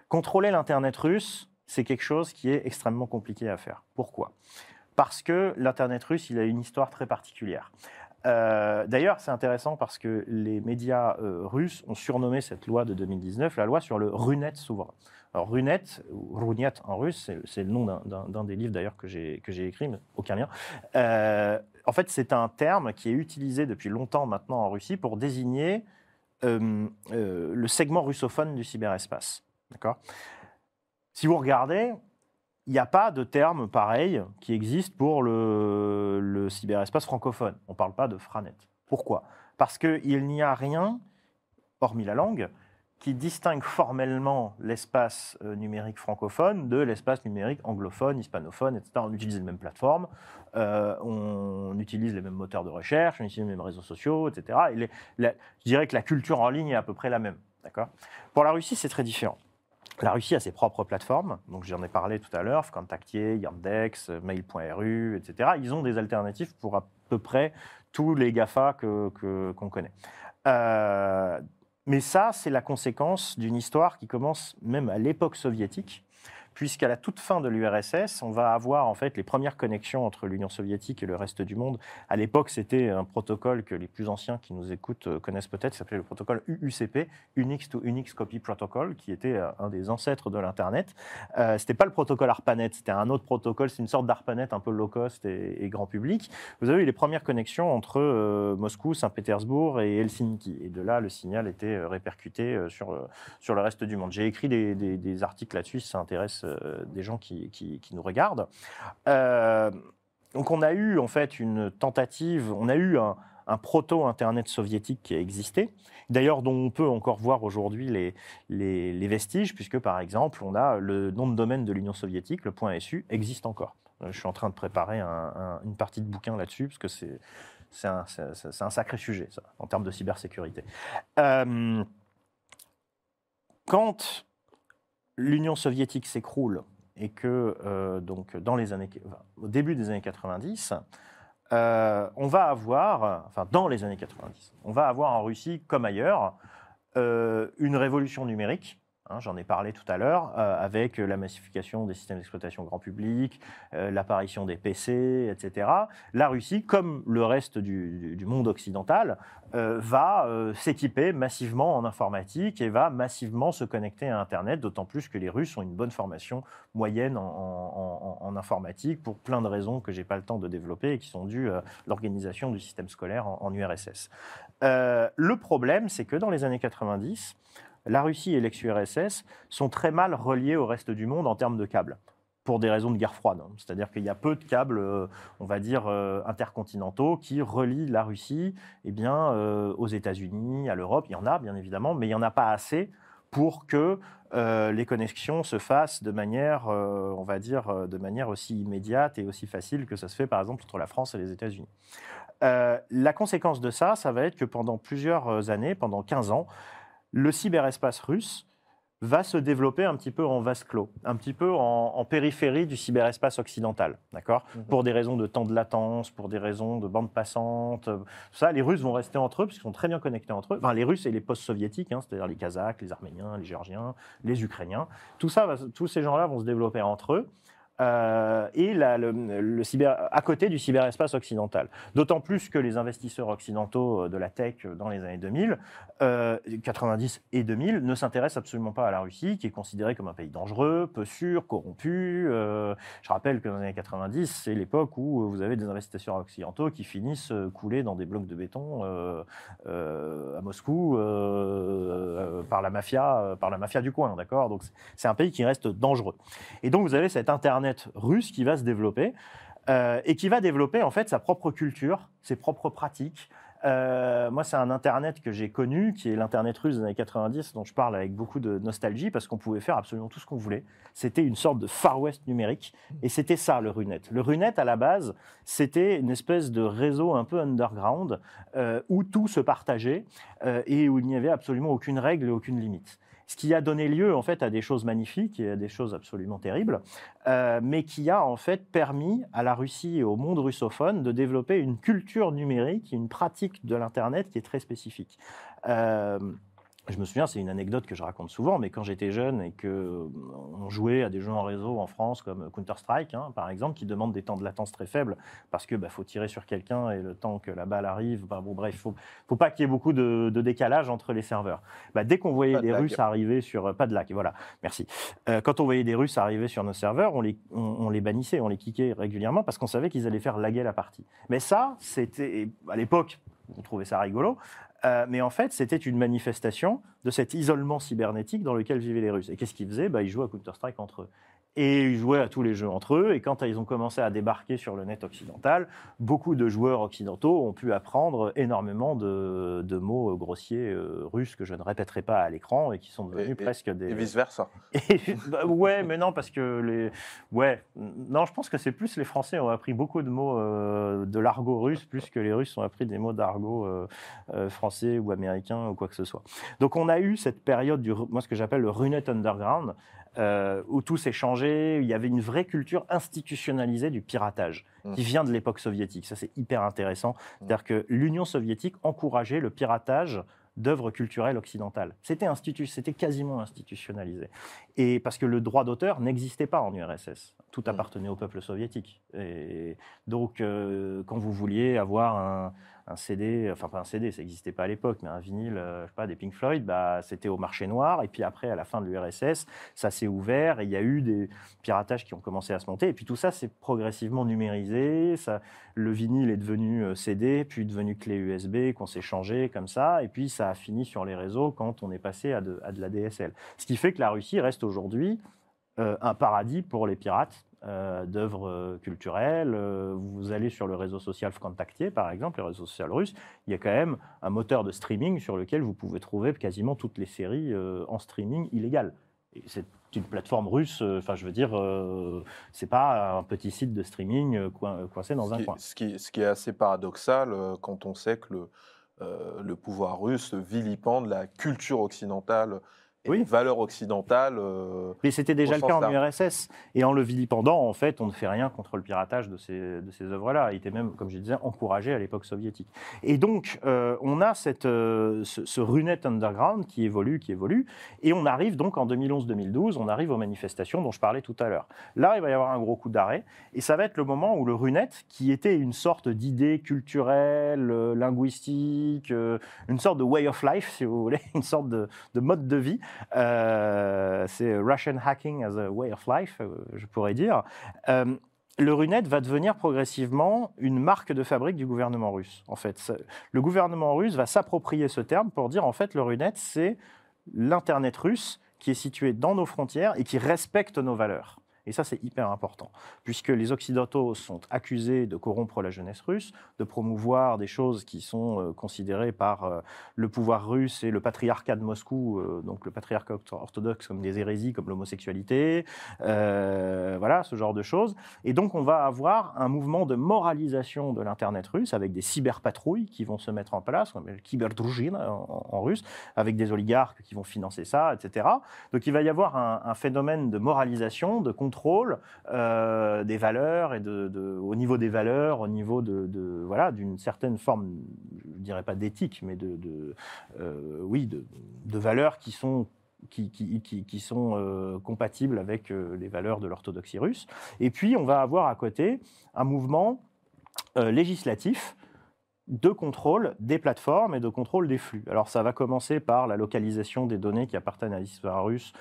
Contrôler l'Internet russe, c'est quelque chose qui est extrêmement compliqué à faire. Pourquoi? Parce que l'Internet russe, il a une histoire très particulière. Euh, D'ailleurs, c'est intéressant parce que les médias euh, russes ont surnommé cette loi de 2019 la loi sur le Runet souverain. Alors, Runet, ou Runiet en russe, c'est le nom d'un des livres d'ailleurs que j'ai écrit, mais aucun lien. Euh, en fait, c'est un terme qui est utilisé depuis longtemps maintenant en Russie pour désigner euh, euh, le segment russophone du cyberespace. D'accord? Si vous regardez, il n'y a pas de terme pareil qui existe pour le, le cyberespace francophone. On ne parle pas de Franet. Pourquoi? Parce qu'il n'y a rien, hormis la langue, qui distingue formellement l'espace euh, numérique francophone de l'espace numérique anglophone, hispanophone, etc. On utilise les mêmes plateformes, euh, on utilise les mêmes moteurs de recherche, on utilise les mêmes réseaux sociaux, etc. Je dirais que la culture en ligne est à peu près la même. Pour la Russie, c'est très différent. La Russie a ses propres plateformes, donc j'en ai parlé tout à l'heure, Vkontakte, Yandex, Mail.ru, etc. Ils ont des alternatives pour à peu près tous les GAFA qu'on que, qu'on connaît. Euh, mais ça, c'est la conséquence d'une histoire qui commence même à l'époque soviétique, puisqu'à la toute fin de l'URSS, on va avoir en fait les premières connexions entre l'Union soviétique et le reste du monde. À l'époque, c'était un protocole que les plus anciens qui nous écoutent euh, connaissent peut-être, s'appelait le protocole UUCP, Unix to Unix Copy Protocol, qui était euh, un des ancêtres de l'Internet. Euh, c'était pas le protocole ARPANET, c'était un autre protocole, c'est une sorte d'ARPANET un peu low cost et, grand public. Vous avez eu les premières connexions entre euh, Moscou, Saint-Pétersbourg et Helsinki. Et de là, le signal était répercuté sur, sur le reste du monde. J'ai écrit des, des, des articles là-dessus si ça intéresse euh, des gens qui, nous regardent. Euh, donc on a eu en fait une tentative, on a eu un, proto-Internet soviétique qui a existé, d'ailleurs dont on peut encore voir aujourd'hui les, vestiges, puisque par exemple on a le nom de domaine de l'Union soviétique, le .su, existe encore. Euh, je suis en train de préparer un, un, une partie de bouquin là-dessus, parce que c'est un, sacré sujet, ça, en termes de cybersécurité. Quand l'Union soviétique s'écroule et que euh, donc dans les années, au début des années 90, euh, on va avoir, enfin dans les années 90, on va avoir en Russie comme ailleurs euh, une révolution numérique Hein, J'en ai parlé tout à l'heure, euh, avec la massification des systèmes d'exploitation grand public, euh, l'apparition des PC, etc. La Russie, comme le reste du, monde occidental, euh, va euh, s'équiper massivement en informatique et va massivement se connecter à Internet, d'autant plus que les Russes ont une bonne formation moyenne en, en, informatique pour plein de raisons que j'ai pas le temps de développer et qui sont dues à l'organisation du système scolaire en, URSS. Euh, le problème, c'est que dans les années 90, la Russie et l'ex-URSS sont très mal reliés au reste du monde en termes de câbles pour des raisons de guerre froide. C'est-à-dire qu'il y a peu de câbles, euh, on va dire, euh, intercontinentaux qui relient la Russie eh euh, aux États-Unis, à l'Europe. Il y en a, bien évidemment, mais il n'y en a pas assez pour que les connexions se fassent de manière, on va dire, de manière aussi immédiate et aussi facile que ça se fait, par exemple, entre la France et les États-Unis. La conséquence de ça, ça va être que pendant plusieurs années, pendant 15 ans, le cyberespace russe va se développer un petit peu en vase clos, un petit peu en, périphérie du cyberespace occidental, d'accord? Mhm. Pour des raisons de temps de latence, pour des raisons de bande passante, euh, ça, les Russes vont rester entre eux, parce qu'ils sont très bien connectés entre eux. Enfin, les Russes et les post-soviétiques, hein, c'est-à-dire les Kazakhs, les Arméniens, les Géorgiens, les Ukrainiens, tout ça, tous ces gens-là vont se développer entre eux. Euh, et à côté du cyberespace occidental. D'autant plus que les investisseurs occidentaux euh, de la tech euh, dans les années 2000, 90 et 2000, ne s'intéressent absolument pas à la Russie, qui est considérée comme un pays dangereux, peu sûr, corrompu. je rappelle que dans les années 90, c'est l'époque où vous avez des investisseurs occidentaux qui finissent coulés dans des blocs de béton à Moscou par la mafia, par la mafia du coin, d'accord? Donc c'est un pays qui reste dangereux. Et donc vous avez cet internet russe qui va se développer euh, et qui va développer en fait sa propre culture, ses propres pratiques. Euh, moi, c'est un Internet que j'ai connu, qui est l'Internet russe des années 90, dont je parle avec beaucoup de nostalgie, parce qu'on pouvait faire absolument tout ce qu'on voulait. C'était une sorte de Far West numérique, et c'était ça, le Runet. Le Runet, à la base, c'était une espèce de réseau un peu underground, euh, où tout se partageait, et où il n'y avait absolument aucune règle et aucune limite ce qui a donné lieu en fait à des choses magnifiques et à des choses absolument terribles, euh, mais qui a en fait permis à la Russie et au monde russophone de développer une culture numérique, une pratique de l'Internet qui est très spécifique. Euh, je me souviens, c'est une anecdote que je raconte souvent, mais quand j'étais jeune et que on jouait à des jeux en réseau en France comme Counter-Strike, hein, par exemple, qui demandent des temps de latence très faibles parce que bah, faut tirer sur quelqu'un et le temps que la balle arrive, bah, bon bref, faut, faut pas qu'il y ait beaucoup de, décalage entre les serveurs. Bah, dès qu'on voyait des Russes arriver sur pas de lag, voilà, merci. Euh, quand on voyait des Russes arriver sur nos serveurs, on les, on, les bannissait, on les kickait régulièrement parce qu'on savait qu'ils allaient faire laguer la partie. Mais ça, c'était à l'époque, on trouvait ça rigolo. Euh, mais en fait, c'était une manifestation de cet isolement cybernétique dans lequel vivaient les Russes. Et qu'est-ce qu'ils faisaient? Bah, Ils jouaient à Counter-Strike entre eux. Et ils jouaient à tous les jeux entre eux. Et quand ils ont commencé à débarquer sur le net occidental, beaucoup de joueurs occidentaux ont pu apprendre énormément de, mots grossiers euh, russes que je ne répéterai pas à l'écran et qui sont devenus presque des. Et vice versa. *laughs* Bah, ouais, mais non, parce que les. Ouais, non, je pense que c'est plus les Français ont appris beaucoup de mots euh, de l'argot russe, plus que les Russes ont appris des mots d'argot euh, français ou américain ou quoi que ce soit. Donc on a eu cette période du, moi ce que j'appelle le Runet Underground, euh, où tout s'est changé. Il y avait une vraie culture institutionnalisée du piratage mmh. qui vient de l'époque soviétique. Ça, c'est hyper intéressant. Mmh. C'est-à-dire que l'Union soviétique encourageait le piratage d'œuvres culturelles occidentales. C'était c'était quasiment institutionnalisé. Et parce que le droit d'auteur n'existait pas en URSS. Tout mmh. appartenait au peuple soviétique. Et donc, euh, quand vous vouliez avoir un, un CD, enfin pas un CD, ça n'existait pas à l'époque, mais un vinyle, euh, je sais pas, des Pink Floyd, bah, c'était au marché noir. Et puis après, à la fin de l'URSS, ça s'est ouvert et il y a eu des piratages qui ont commencé à se monter. Et puis tout ça s'est progressivement numérisé. Ça, le vinyle est devenu euh, CD, puis devenu clé USB, qu'on s'est changé comme ça. Et puis ça a fini sur les réseaux quand on est passé à de, à de la DSL. Ce qui fait que la Russie reste aujourd'hui un paradis pour les pirates euh, d'œuvres euh, culturelles. Euh, vous allez sur le réseau social Vkontakte, par exemple, le réseau social russe, il y a quand même un moteur de streaming sur lequel vous pouvez trouver quasiment toutes les séries en streaming illégal. C'est une plateforme russe, enfin je veux dire, c'est pas un petit site de streaming coincé dans un coin. Ce qui, ce qui, est assez paradoxal quand on sait que le, le pouvoir russe vilipende la culture occidentale oui. valeur occidentale. Euh, Mais c'était déjà le cas en URSS. Et en le vilipendant, en fait, on ne fait rien contre le piratage de ces, de ces œuvres-là. Il était même, comme je disais, encouragé à l'époque soviétique. Et donc, euh, on a cette, euh, ce, ce, Runet Underground qui évolue, qui évolue. Et on arrive donc en 2011-2012, on arrive aux manifestations dont je parlais tout à l'heure. Là, il va y avoir un gros coup d'arrêt. Et ça va être le moment où le Runet, qui était une sorte d'idée culturelle, linguistique, une sorte de way of life, si vous voulez, *laughs* une sorte de, de mode de vie, c'est Russian hacking as a way of life, euh, je pourrais dire. Euh, le Runet va devenir progressivement une marque de fabrique du gouvernement russe. En fait, le gouvernement russe va s'approprier ce terme pour dire en fait le Runet c'est l'internet russe qui est situé dans nos frontières et qui respecte nos valeurs. Et ça, c'est hyper important, puisque les Occidentaux sont accusés de corrompre la jeunesse russe, de promouvoir des choses qui sont euh, considérées par euh, le pouvoir russe et le patriarcat de Moscou, euh, donc le patriarcat orthodoxe, comme des hérésies, comme l'homosexualité, voilà, ce genre de choses. Et donc, on va avoir un mouvement de moralisation de l'Internet russe avec des cyberpatrouilles qui vont se mettre en place, comme le kiberdrujin en, russe, avec des oligarques qui vont financer ça, etc. Donc, il va y avoir un phénomène de moralisation, de contrôle euh, des valeurs et au niveau des valeurs, au niveau de, voilà d'une certaine forme, je dirais pas d'éthique, mais de, euh, oui, de, valeurs qui sont qui, sont euh, compatibles avec les valeurs de l'orthodoxie russe. Et puis, on va avoir à côté un mouvement législatif de contrôle des plateformes et de contrôle des flux. Alors ça va commencer par la localisation des données qui appartiennent à l'histoire russe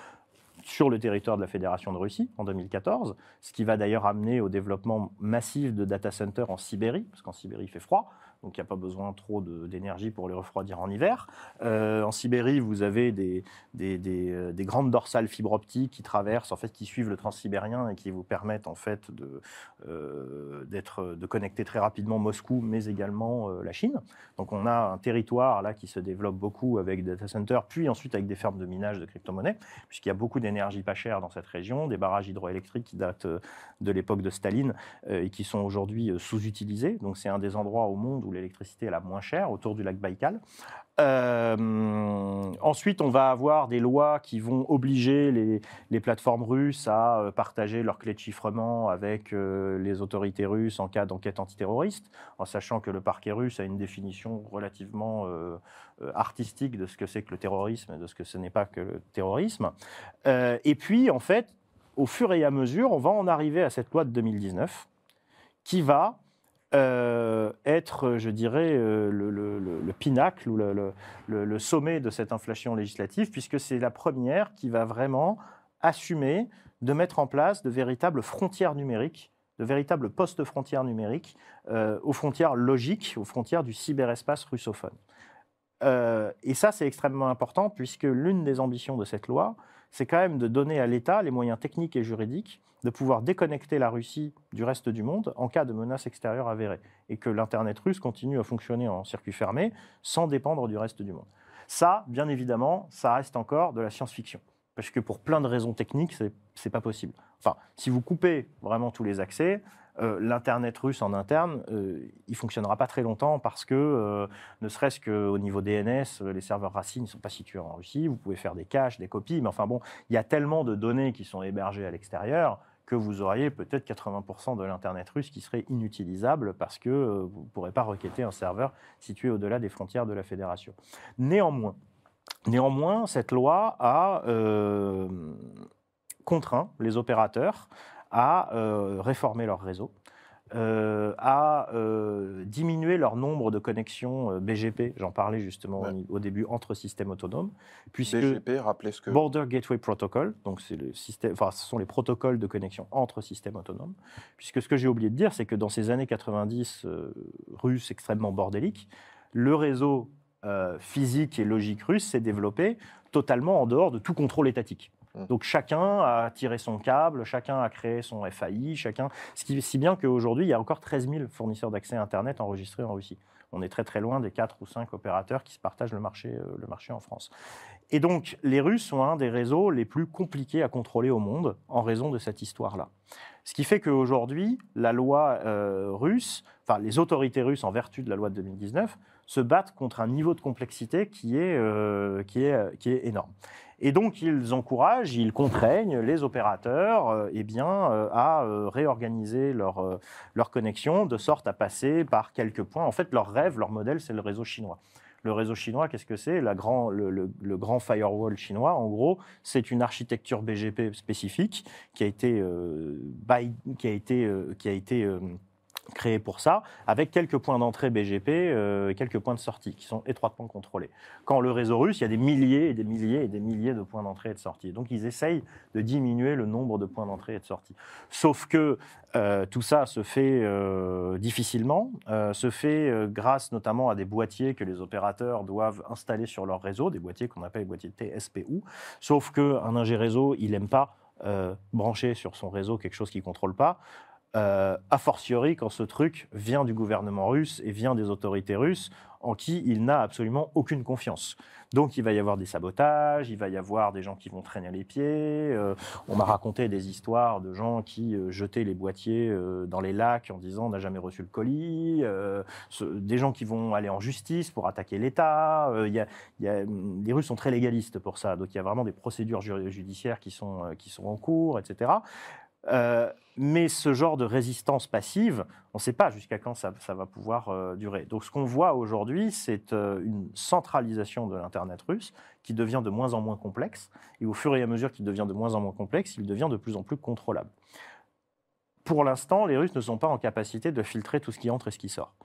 sur le territoire de la Fédération de Russie en 2014, ce qui va d'ailleurs amener au développement massif de data centers en Sibérie, parce qu'en Sibérie il fait froid, donc il n'y a pas besoin trop d'énergie pour les refroidir en hiver. Euh, en Sibérie, vous avez des, euh, des, grandes dorsales fibre optique qui traversent, en fait, qui suivent le transsibérien et qui vous permettent en fait de, euh, de connecter très rapidement Moscou, mais également la Chine. Donc on a un territoire là qui se développe beaucoup avec des data centers, puis ensuite avec des fermes de minage de crypto-monnaies, puisqu'il y a beaucoup d'énergie pas chère dans cette région, des barrages hydroélectriques qui datent de l'époque de Staline et qui sont aujourd'hui sous-utilisés. Donc c'est un des endroits au monde où l'électricité est la moins chère, autour du lac Baïkal. Euh, ensuite, on va avoir des lois qui vont obliger les, les plateformes russes à euh, partager leurs clés de chiffrement avec euh, les autorités russes en cas d'enquête antiterroriste, en sachant que le parquet russe a une définition relativement artistique de ce que c'est que le terrorisme et de ce que ce n'est pas que le terrorisme. et puis, en fait, au fur et à mesure, on va en arriver à cette loi de 2019 qui va euh, être, je dirais, euh, le, le, pinacle ou le, sommet de cette inflation législative, puisque c'est la première qui va vraiment assumer de mettre en place de véritables frontières numériques, de véritables postes frontières numériques euh, aux frontières logiques, aux frontières du cyberespace russophone. et ça, c'est extrêmement important, puisque l'une des ambitions de cette loi, c'est quand même de donner à l'État les moyens techniques et juridiques de pouvoir déconnecter la Russie du reste du monde en cas de menace extérieure avérée, et que l'Internet russe continue à fonctionner en circuit fermé sans dépendre du reste du monde. Ça, bien évidemment, ça reste encore de la science-fiction, parce que pour plein de raisons techniques, ce n'est pas possible. Enfin, si vous coupez vraiment tous les accès, l'Internet russe en interne, euh, il fonctionnera pas très longtemps parce que, euh, ne serait-ce qu'au niveau DNS, les serveurs racines ne sont pas situés en Russie. Vous pouvez faire des caches, des copies, mais enfin bon, il y a tellement de données qui sont hébergées à l'extérieur que vous auriez peut-être 80% de l'Internet russe qui serait inutilisable parce que vous ne pourrez pas requêter un serveur situé au-delà des frontières de la fédération. Néanmoins, néanmoins cette loi a contraint les opérateurs à euh, réformer leur réseau, euh, à euh, diminuer leur nombre de connexions BGP, j'en parlais justement au, début, entre systèmes autonomes. Puisque BGP, rappelez ce que... Border Gateway Protocol, donc le système, enfin, ce sont les protocoles de connexion entre systèmes autonomes. Puisque ce que j'ai oublié de dire, c'est que dans ces années 90 russes extrêmement bordéliques, le réseau physique et logique russe s'est développé totalement en dehors de tout contrôle étatique. Mmh. Donc chacun a tiré son câble, chacun a créé son FAI, chacun. Ce qui, si bien qu'aujourd'hui, il y a encore 13 000 fournisseurs d'accès Internet enregistrés en Russie. On est très très loin des 4 ou 5 opérateurs qui se partagent le marché, euh, le marché en France. Et donc, les Russes sont un des réseaux les plus compliqués à contrôler au monde en raison de cette histoire-là. Ce qui fait qu'aujourd'hui, la loi euh, russe, enfin les autorités russes en vertu de la loi de 2019, se battent contre un niveau de complexité qui est, euh, qui est, qui est énorme. Et donc, ils encouragent, ils contraignent les opérateurs euh, eh bien, euh, à euh, réorganiser leur, leur connexion de sorte à passer par quelques points. En fait, leur rêve, leur modèle, c'est le réseau chinois. Le réseau chinois, qu'est-ce que c'est? Le, grand firewall chinois, en gros, c'est une architecture BGP spécifique qui a été, qui a été, qui a été créé pour ça, avec quelques points d'entrée BGP euh, et quelques points de sortie qui sont étroitement contrôlés. Quand le réseau russe, il y a des milliers et des milliers et des milliers de points d'entrée et de sortie. Donc ils essayent de diminuer le nombre de points d'entrée et de sortie. Sauf que euh, tout ça se fait euh, difficilement, se fait grâce notamment à des boîtiers que les opérateurs doivent installer sur leur réseau, des boîtiers qu'on appelle les boîtiers TSPU. Sauf qu'un ingé réseau, il n'aime pas brancher sur son réseau quelque chose qu'il ne contrôle pas. Euh, a fortiori quand ce truc vient du gouvernement russe et vient des autorités russes en qui il n'a absolument aucune confiance. Donc il va y avoir des sabotages, il va y avoir des gens qui vont traîner les pieds. Euh, on m'a raconté des histoires de gens qui euh, jetaient les boîtiers dans les lacs en disant on n'a jamais reçu le colis. des gens qui vont aller en justice pour attaquer l'État. A- les Russes sont très légalistes pour ça. Donc il y a vraiment des procédures ju- judiciaires qui sont, qui sont en cours, etc. Euh, mais ce genre de résistance passive, on ne sait pas jusqu'à quand ça, va pouvoir euh, durer. Donc ce qu'on voit aujourd'hui, c'est euh, une centralisation de l'Internet russe qui devient de moins en moins complexe. Et au fur et à mesure qu'il devient de moins en moins complexe, il devient de plus en plus contrôlable. Pour l'instant, les Russes ne sont pas en capacité de filtrer tout ce qui entre et ce qui sort.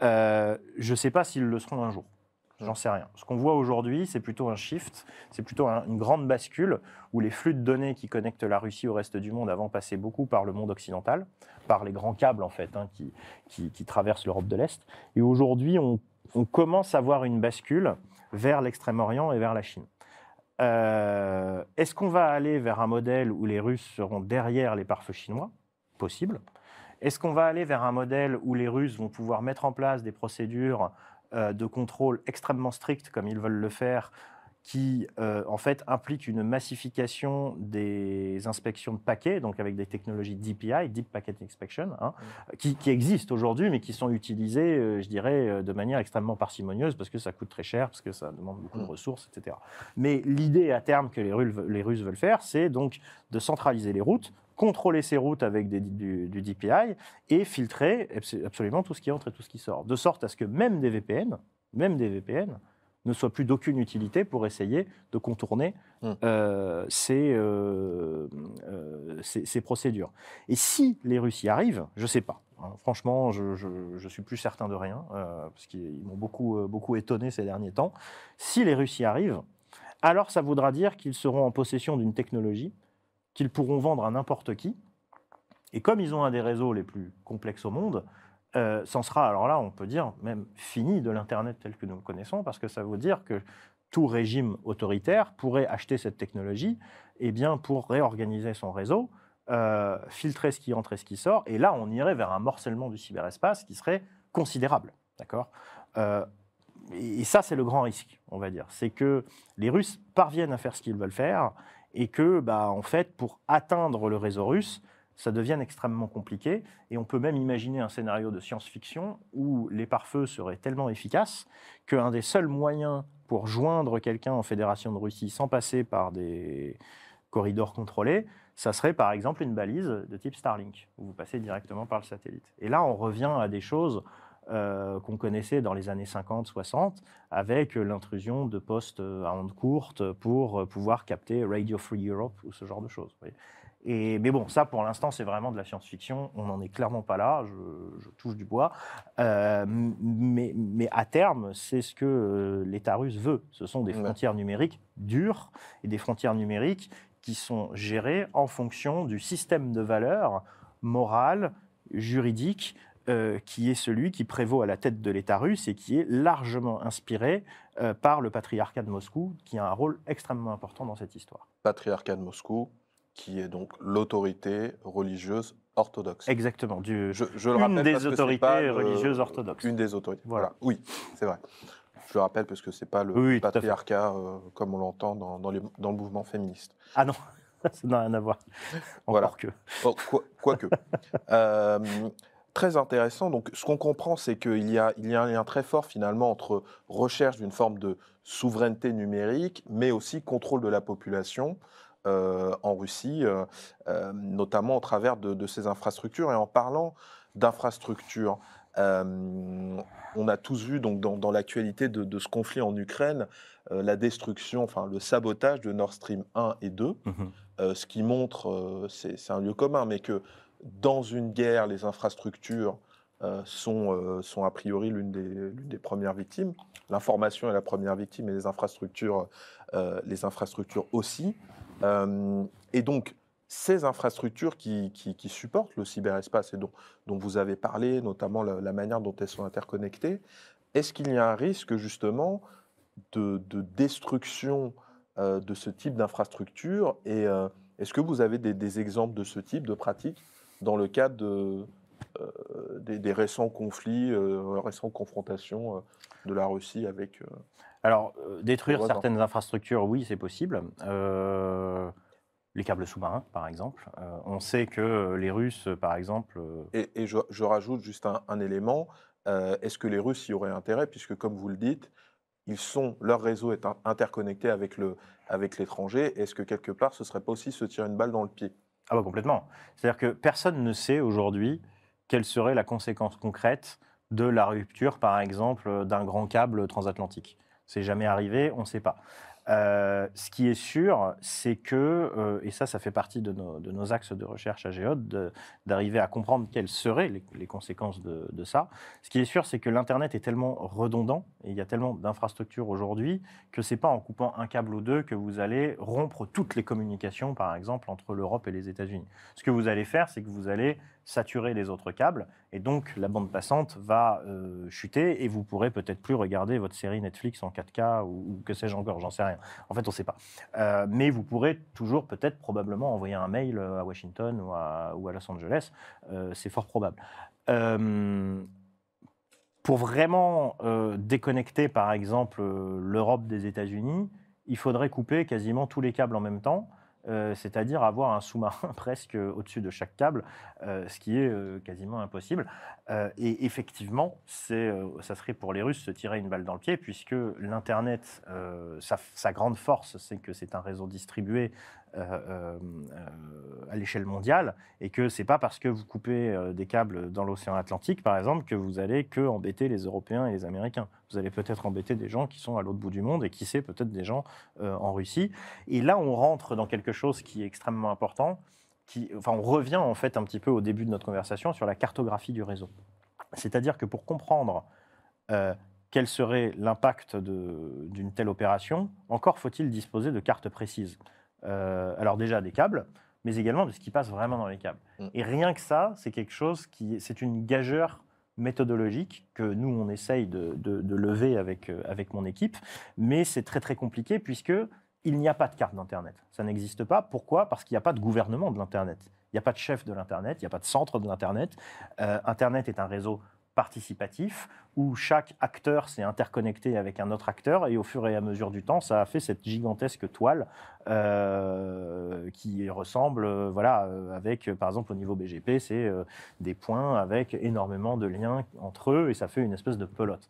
Je ne sais pas s'ils le seront un jour. J'en sais rien. Ce qu'on voit aujourd'hui, c'est plutôt un shift, c'est plutôt un- une grande bascule où les flux de données qui connectent la Russie au reste du monde avant passaient beaucoup par le monde occidental, par les grands câbles en fait, hein, qui, qui- traversent l'Europe de l'Est. Et aujourd'hui, on, commence à voir une bascule vers l'Extrême-Orient et vers la Chine. Euh, Est-ce qu'on va aller vers un modèle où les Russes seront derrière les pare-feux chinois? Possible. Est-ce qu'on va aller vers un modèle où les Russes vont pouvoir mettre en place des procédures de contrôle extrêmement strictes, comme ils veulent le faire, qui euh, en fait impliquent une massification des inspections de paquets, donc avec des technologies DPI, Deep Packet Inspection, hein, qui, qui existent aujourd'hui, mais qui sont utilisées, euh, je dirais, euh, de manière extrêmement parcimonieuse, parce que ça coûte très cher, parce que ça demande beaucoup de Mm. ressources, etc. Mais l'idée à terme que les Russes veulent faire, c'est donc de centraliser les routes, contrôler ces routes avec des- du, du DPI et filtrer abs- absolument tout ce qui entre et tout ce qui sort. De sorte à ce que même des VPN, même des VPN, ne soient plus d'aucune utilité pour essayer de contourner Mm. euh, ces, euh, euh, ces- ces procédures. Et si les Russes y arrivent, je ne sais pas. hein. franchement, je, ne suis plus certain de rien, parce qu'ils m'ont beaucoup, beaucoup étonné ces derniers temps. Si les Russes y arrivent, alors ça voudra dire qu'ils seront en possession d'une technologie qu'ils pourront vendre à n'importe qui. Et comme ils ont un des réseaux les plus complexes au monde, euh, c'en sera, alors là, on peut dire, même fini de l'Internet tel que nous le connaissons, parce que ça veut dire que tout régime autoritaire pourrait acheter cette technologie eh bien, pour réorganiser son réseau, euh, filtrer ce qui entre et ce qui sort, et là, on irait vers un morcellement du cyberespace qui serait considérable. D'accord? Euh, et et ça, c'est le grand risque, on va dire. C'est que les Russes parviennent à faire ce qu'ils veulent faire, et que, bah, en fait, pour atteindre le réseau russe, ça devienne extrêmement compliqué. Et on peut même imaginer un scénario de science-fiction où les pare-feux seraient tellement efficaces qu'un des seuls moyens pour joindre quelqu'un en Fédération de Russie sans passer par des corridors contrôlés, ça serait par exemple une balise de type Starlink, où vous passez directement par le satellite. Et là, on revient à des choses euh, qu'on connaissait dans les années 50-60, avec l'intrusion de postes euh, à ondes courtes pour euh, pouvoir capter Radio Free Europe ou ce genre de choses. vous voyez. Et, mais bon, ça pour l'instant, c'est vraiment de la science-fiction. On n'en est clairement pas là. Je, je touche du bois. Euh, mais, mais à terme, c'est ce que l'État russe veut. Ce sont des frontières numériques dures et des frontières numériques qui sont gérées en fonction du système de valeurs morales, juridiques, euh, qui est celui qui prévaut à la tête de l'État russe et qui est largement inspiré euh, par le patriarcat de Moscou, qui a un rôle extrêmement important dans cette histoire. Patriarcat de Moscou, qui est donc l'autorité religieuse orthodoxe. Exactement. Du, Je, je le une rappelle des parce que c'est autorités le- religieuses orthodoxes. Une des autorités. Voilà. Voilà. Oui, c'est vrai. Je le rappelle parce que c'est pas le Oui, patriarcat euh, comme on l'entend dans, dans, les- dans le mouvement féministe. Ah non, *laughs* ça n'a rien à voir. Encore Voilà. que. Oh, quoi- Quoique. Euh, *laughs* très intéressant. Donc, ce qu'on comprend, c'est qu'il y a, il y a un lien très fort finalement entre recherche d'une forme de souveraineté numérique, mais aussi contrôle de la population euh, en Russie, euh, euh, notamment au travers de, de ces infrastructures. Et en parlant d'infrastructures, on a tous vu donc dans, dans l'actualité de, de ce conflit en Ukraine la destruction, enfin le sabotage de Nord Stream 1 et 2. Mhm. Euh, ce qui montre, c'est c'est un lieu commun, mais que dans une guerre, les infrastructures euh, sont, euh, sont a priori l'une des, des premières victimes. L'information est la première victime et les infrastructures, euh, les infrastructures aussi. Et donc, ces infrastructures qui, qui- supportent le cyberespace et dont, dont vous avez parlé, notamment la, manière dont elles sont interconnectées, est-ce qu'il y a un risque justement de, de destruction de ce type d'infrastructure? Et, Est-ce que vous avez des, des exemples de ce type de pratique? Dans le cadre de, euh, des, des récents conflits, euh, récentes confrontations euh, de la Russie avec... Alors, détruire certaines infrastructures, oui, c'est possible. Les câbles sous-marins, par exemple. On sait que les Russes, par exemple, Et, et je, je rajoute juste un, un élément. Est-ce que les Russes y auraient intérêt, puisque comme vous le dites, ils sont, leur réseau est in- interconnecté avec le- avec l'étranger. Est-ce que quelque part, ce serait pas aussi se tirer une balle dans le pied? Ah bah complètement. C'est-à-dire que personne ne sait aujourd'hui quelle serait la conséquence concrète de la rupture, par exemple, d'un grand câble transatlantique. C'est jamais arrivé, on ne sait pas. Euh, ce qui est sûr, c'est que, euh, et ça, ça fait partie de nos, axes de recherche à Géode, de- d'arriver à comprendre quelles seraient les, conséquences de, de ça. Ce qui est sûr, c'est que l'Internet est tellement redondant, et il y a tellement d'infrastructures aujourd'hui, que c'est pas en coupant un câble ou deux que vous allez rompre toutes les communications, par exemple, entre l'Europe et les États-Unis. Ce que vous allez faire, c'est que vous allez saturer les autres câbles, et donc la bande passante va euh, chuter, et vous pourrez peut-être plus regarder votre série Netflix en 4K, ou, ou que sais-je encore, j'en sais rien. En fait, on ne sait pas. Euh, mais vous pourrez toujours, peut-être, probablement, envoyer un mail euh, à Washington ou à, Los Angeles. C'est fort probable. Pour vraiment déconnecter, par exemple, l'Europe des États-Unis, il faudrait couper quasiment tous les câbles en même temps. Euh, c'est-à-dire avoir un sous-marin *laughs* presque au-dessus de chaque câble, euh, ce qui est euh, quasiment impossible. Et effectivement, c'est, ça serait pour les Russes se tirer une balle dans le pied, puisque l'Internet, sa, grande force, c'est que c'est un réseau distribué à l'échelle mondiale, et que c'est pas parce que vous coupez euh, des câbles dans l'océan Atlantique, par exemple, que vous allez que embêter les Européens et les Américains. Vous allez peut-être embêter des gens qui sont à l'autre bout du monde, et qui sait peut-être des gens euh, en Russie. Et là, on rentre dans quelque chose qui est extrêmement important. Enfin, on revient en fait un petit peu au début de notre conversation sur la cartographie du réseau. C'est-à-dire que pour comprendre euh, quel serait l'impact d'une telle opération, encore faut-il disposer de cartes précises. Euh, alors déjà des câbles, mais également de ce qui passe vraiment dans les câbles. Mm. Et rien que ça, c'est quelque chose qui, c'est une gageure méthodologique que nous on essaye de, de- de lever avec euh, avec mon équipe, mais c'est très très compliqué puisque il n'y a pas de carte d'Internet. Ça n'existe pas. Pourquoi? Parce qu'il n'y a pas de gouvernement de l'Internet. Il n'y a pas de chef de l'Internet, il n'y a pas de centre de l'Internet. Euh, Internet est un réseau participatif où chaque acteur s'est interconnecté avec un autre acteur et au fur et à mesure du temps, ça a fait cette gigantesque toile euh, qui ressemble, euh, voilà, euh, avec par exemple au niveau BGP, c'est des points avec énormément de liens entre eux et ça fait une espèce de pelote.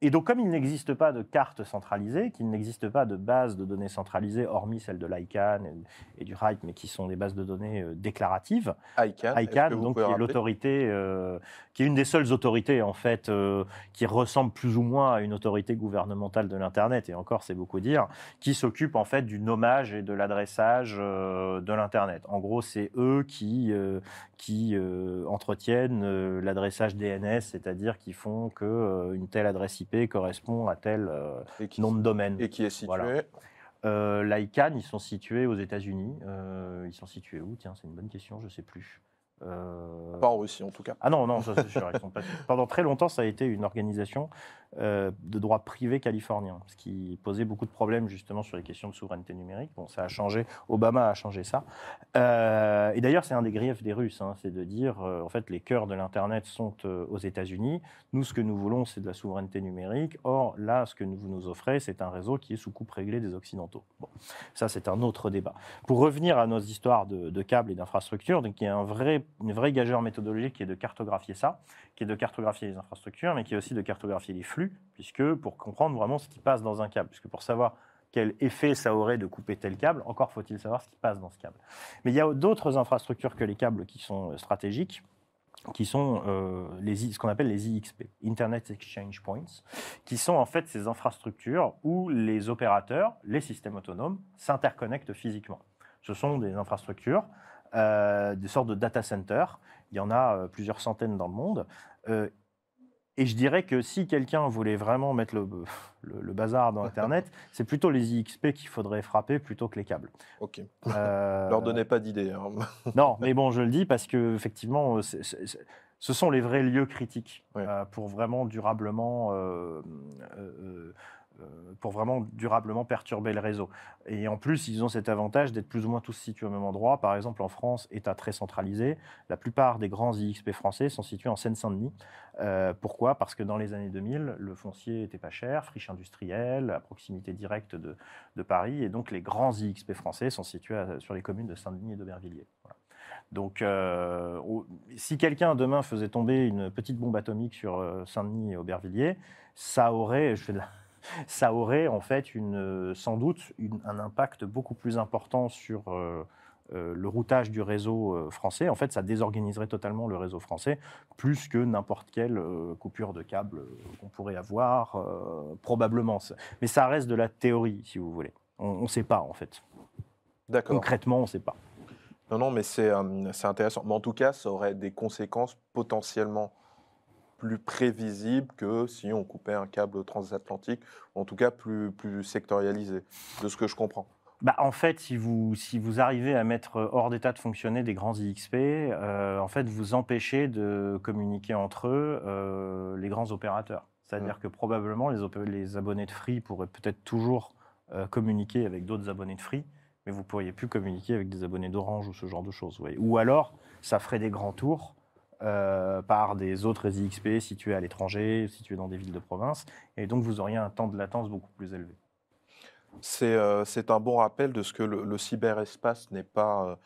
Et donc, comme il n'existe pas de carte centralisée, qu'il n'existe pas de base de données centralisée, hormis celle de l'ICANN et, et du RIPE, mais qui sont des bases de données euh, déclaratives, ICANN, vous donc, qui est l'autorité, euh, qui est une des seules autorités, en fait, euh, qui ressemble plus ou moins à une autorité gouvernementale de l'Internet, et encore, c'est beaucoup dire, qui s'occupe, en fait, du nommage et de l'adressage de l'Internet. En gros, c'est eux qui, qui entretiennent l'adressage DNS, c'est-à-dire qui font que euh, une telle adresse IP correspond à tel euh, qui, nom de domaine. et qui est situé Voilà. Euh, L'ICANN, ils sont situés aux États-Unis. Euh, ils sont situés où? Tiens, c'est une bonne question, je ne sais plus. Euh, pas en Russie en tout cas. Ah non, non, ça c'est sûr. ils sont pas- *laughs* Pendant très longtemps, ça a été une organisation euh, de droit privé californien, ce qui posait beaucoup de problèmes justement sur les questions de souveraineté numérique. Bon, ça a changé. Obama a changé ça. Euh, et d'ailleurs, c'est un des griefs des Russes, hein, c'est de dire, euh, en fait, les cœurs de l'Internet sont aux États-Unis. Nous, ce que nous voulons, c'est de la souveraineté numérique. Or, là, ce que vous nous offrez, c'est un réseau qui est sous coupe réglée des Occidentaux. Bon, ça, c'est un autre débat. Pour revenir à nos histoires de, de câbles et d'infrastructures, donc il y a un vrai, une vraie gageure méthodologique qui est de cartographier ça, qui est de cartographier les infrastructures, mais qui est aussi de cartographier les flux, puisque pour comprendre vraiment ce qui passe dans un câble, puisque pour savoir quel effet ça aurait de couper tel câble, encore faut-il savoir ce qui passe dans ce câble. Mais il y a d'autres infrastructures que les câbles qui sont euh, stratégiques, qui sont euh, ce qu'on appelle les IXP, Internet Exchange Points, qui sont en fait ces infrastructures où les opérateurs, les systèmes autonomes, s'interconnectent physiquement. Ce sont des infrastructures, euh, des sortes de data centers. Il y en a plusieurs centaines dans le monde. Et je dirais que si quelqu'un voulait vraiment mettre le, *laughs* le- le bazar dans Internet, *laughs* c'est plutôt les IXP qu'il faudrait frapper plutôt que les câbles. Ok. Euh, Leur donnez pas d'idée. hein. *laughs* non, mais bon, je le dis parce que effectivement, ce sont les vrais lieux critiques euh, pour vraiment durablement euh, euh, pour vraiment durablement perturber le réseau. Et en plus, ils ont cet avantage d'être plus ou moins tous situés au même endroit. Par exemple, en France, État très centralisé, la plupart des grands IXP français sont situés en Seine-Saint-Denis. pourquoi? Parce que dans les années 2000, le foncier était pas cher, friche industrielle, à proximité directe de, Paris, et donc les grands IXP français sont situés sur les communes de Saint-Denis et d'Aubervilliers. Donc, euh, si quelqu'un demain faisait tomber une petite bombe atomique sur euh, Saint-Denis et Aubervilliers, ça aurait, je fais de la, ça aurait en fait une, sans doute un impact beaucoup plus important sur euh, le routage du réseau français. En fait, ça désorganiserait totalement le réseau français, plus que n'importe quelle coupure de câble qu'on pourrait avoir, probablement. Mais ça reste de la théorie, si vous voulez. On ne sait pas, en fait. Concrètement, on ne sait pas. Non, non, mais euh, c'est intéressant. Mais en tout cas, ça aurait des conséquences potentiellement plus prévisibles que si on coupait un câble transatlantique, ou en tout cas plus, plus sectorialisé, de ce que je comprends. Bah, en fait, si vous, si vous arrivez à mettre hors d'état de fonctionner des grands IXP, euh, en fait, vous empêchez de communiquer entre eux euh, les grands opérateurs. C'est-à-dire mmh. que probablement les, les, abonnés de Free pourraient peut-être toujours communiquer avec d'autres abonnés de Free, mais vous ne pourriez plus communiquer avec des abonnés d'Orange ou ce genre de choses. Ou alors, ça ferait des grands tours euh, par des autres IXP situés à l'étranger, situés dans des villes de province, et donc vous auriez un temps de latence beaucoup plus élevé. C'est euh, un bon rappel de ce que le, cyberespace n'est pas,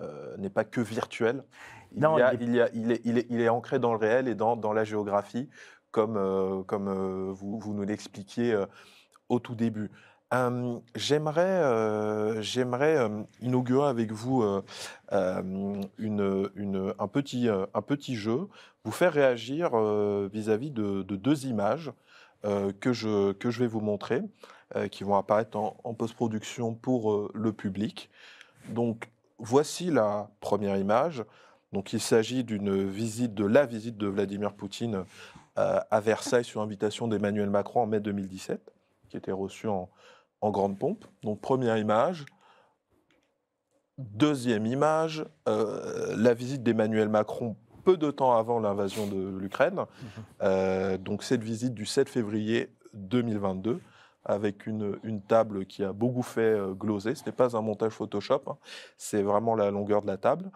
euh, n'est pas que virtuel. Il, non, il, il, il, est, il, est, il, est, ancré dans le réel et dans, dans la géographie, comme, comme vous, vous, nous l'expliquiez au tout début j'aimerais, inaugurer avec vous un, petit, jeu, vous faire réagir vis-à-vis de, deux images que, je, vais vous montrer, qui vont apparaître en, post-production pour le public. Donc, voici la première image. Donc, il s'agit d'une visite, de la visite de Vladimir Poutine à Versailles sur invitation d'Emmanuel Macron en mai 2017, qui était reçu en, en grande pompe. Donc première image. Deuxième image, euh, la visite d'Emmanuel Macron peu de temps avant l'invasion de l'Ukraine. Mhm. Euh, donc cette visite du 7 février 2022 avec une, une, table qui a beaucoup fait euh, gloser. Ce n'est pas un montage Photoshop, hein. c'est vraiment la longueur de la table.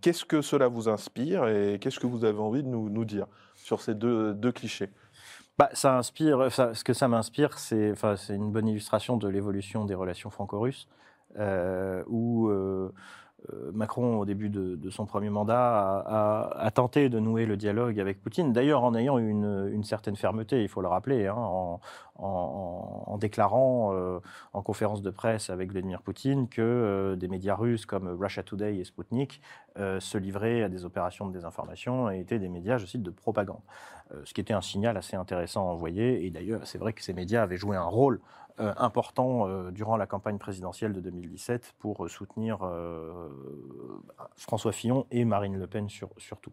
qu'est-ce que cela vous inspire et qu'est-ce que vous avez envie de nous, nous dire sur ces deux, deux clichés? Bah, ça inspire, ce que ça m'inspire, c'est une bonne illustration de l'évolution des relations franco-russes, euh, où euh, euh, Macron, au début de, son premier mandat, a, tenté de nouer le dialogue avec Poutine, d'ailleurs en ayant une, une, certaine fermeté, il faut le rappeler, hein, en, en, déclarant euh, en conférence de presse avec Vladimir Poutine que euh, des médias russes comme Russia Today et Sputnik se livraient à des opérations de désinformation et étaient des médias, je cite, de propagande. ce qui était un signal assez intéressant à envoyer, et d'ailleurs c'est vrai que ces médias avaient joué un rôle euh, important euh, durant la campagne présidentielle de 2017 pour euh, soutenir François Fillon et Marine Le Pen surtout.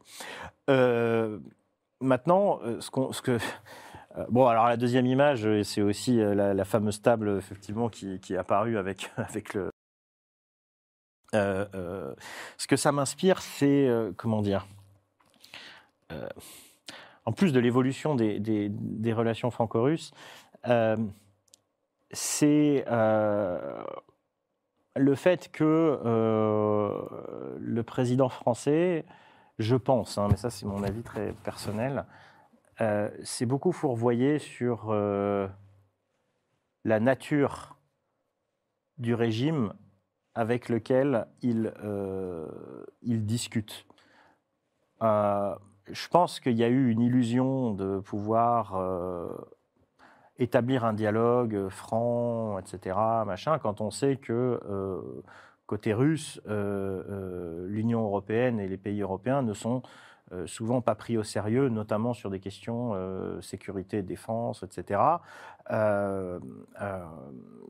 maintenant, ce, que *laughs* Bon, alors la deuxième image, c'est aussi la, fameuse table effectivement qui, qui est apparue avec, *laughs* avec le. ce que ça m'inspire, c'est comment dire. en plus de l'évolution des, relations franco-russes, c'est euh, le fait que euh, le président français, je pense, hein, mais ça c'est mon avis très personnel, euh, s'est beaucoup fourvoyé sur la nature du régime avec lequel il discute. je pense qu'il y a eu une illusion de pouvoir établir un dialogue euh, franc, etc., machin, quand on sait que euh, côté russe, euh, l'Union européenne et les pays européens ne sont souvent pas pris au sérieux, notamment sur des questions sécurité, défense, etc.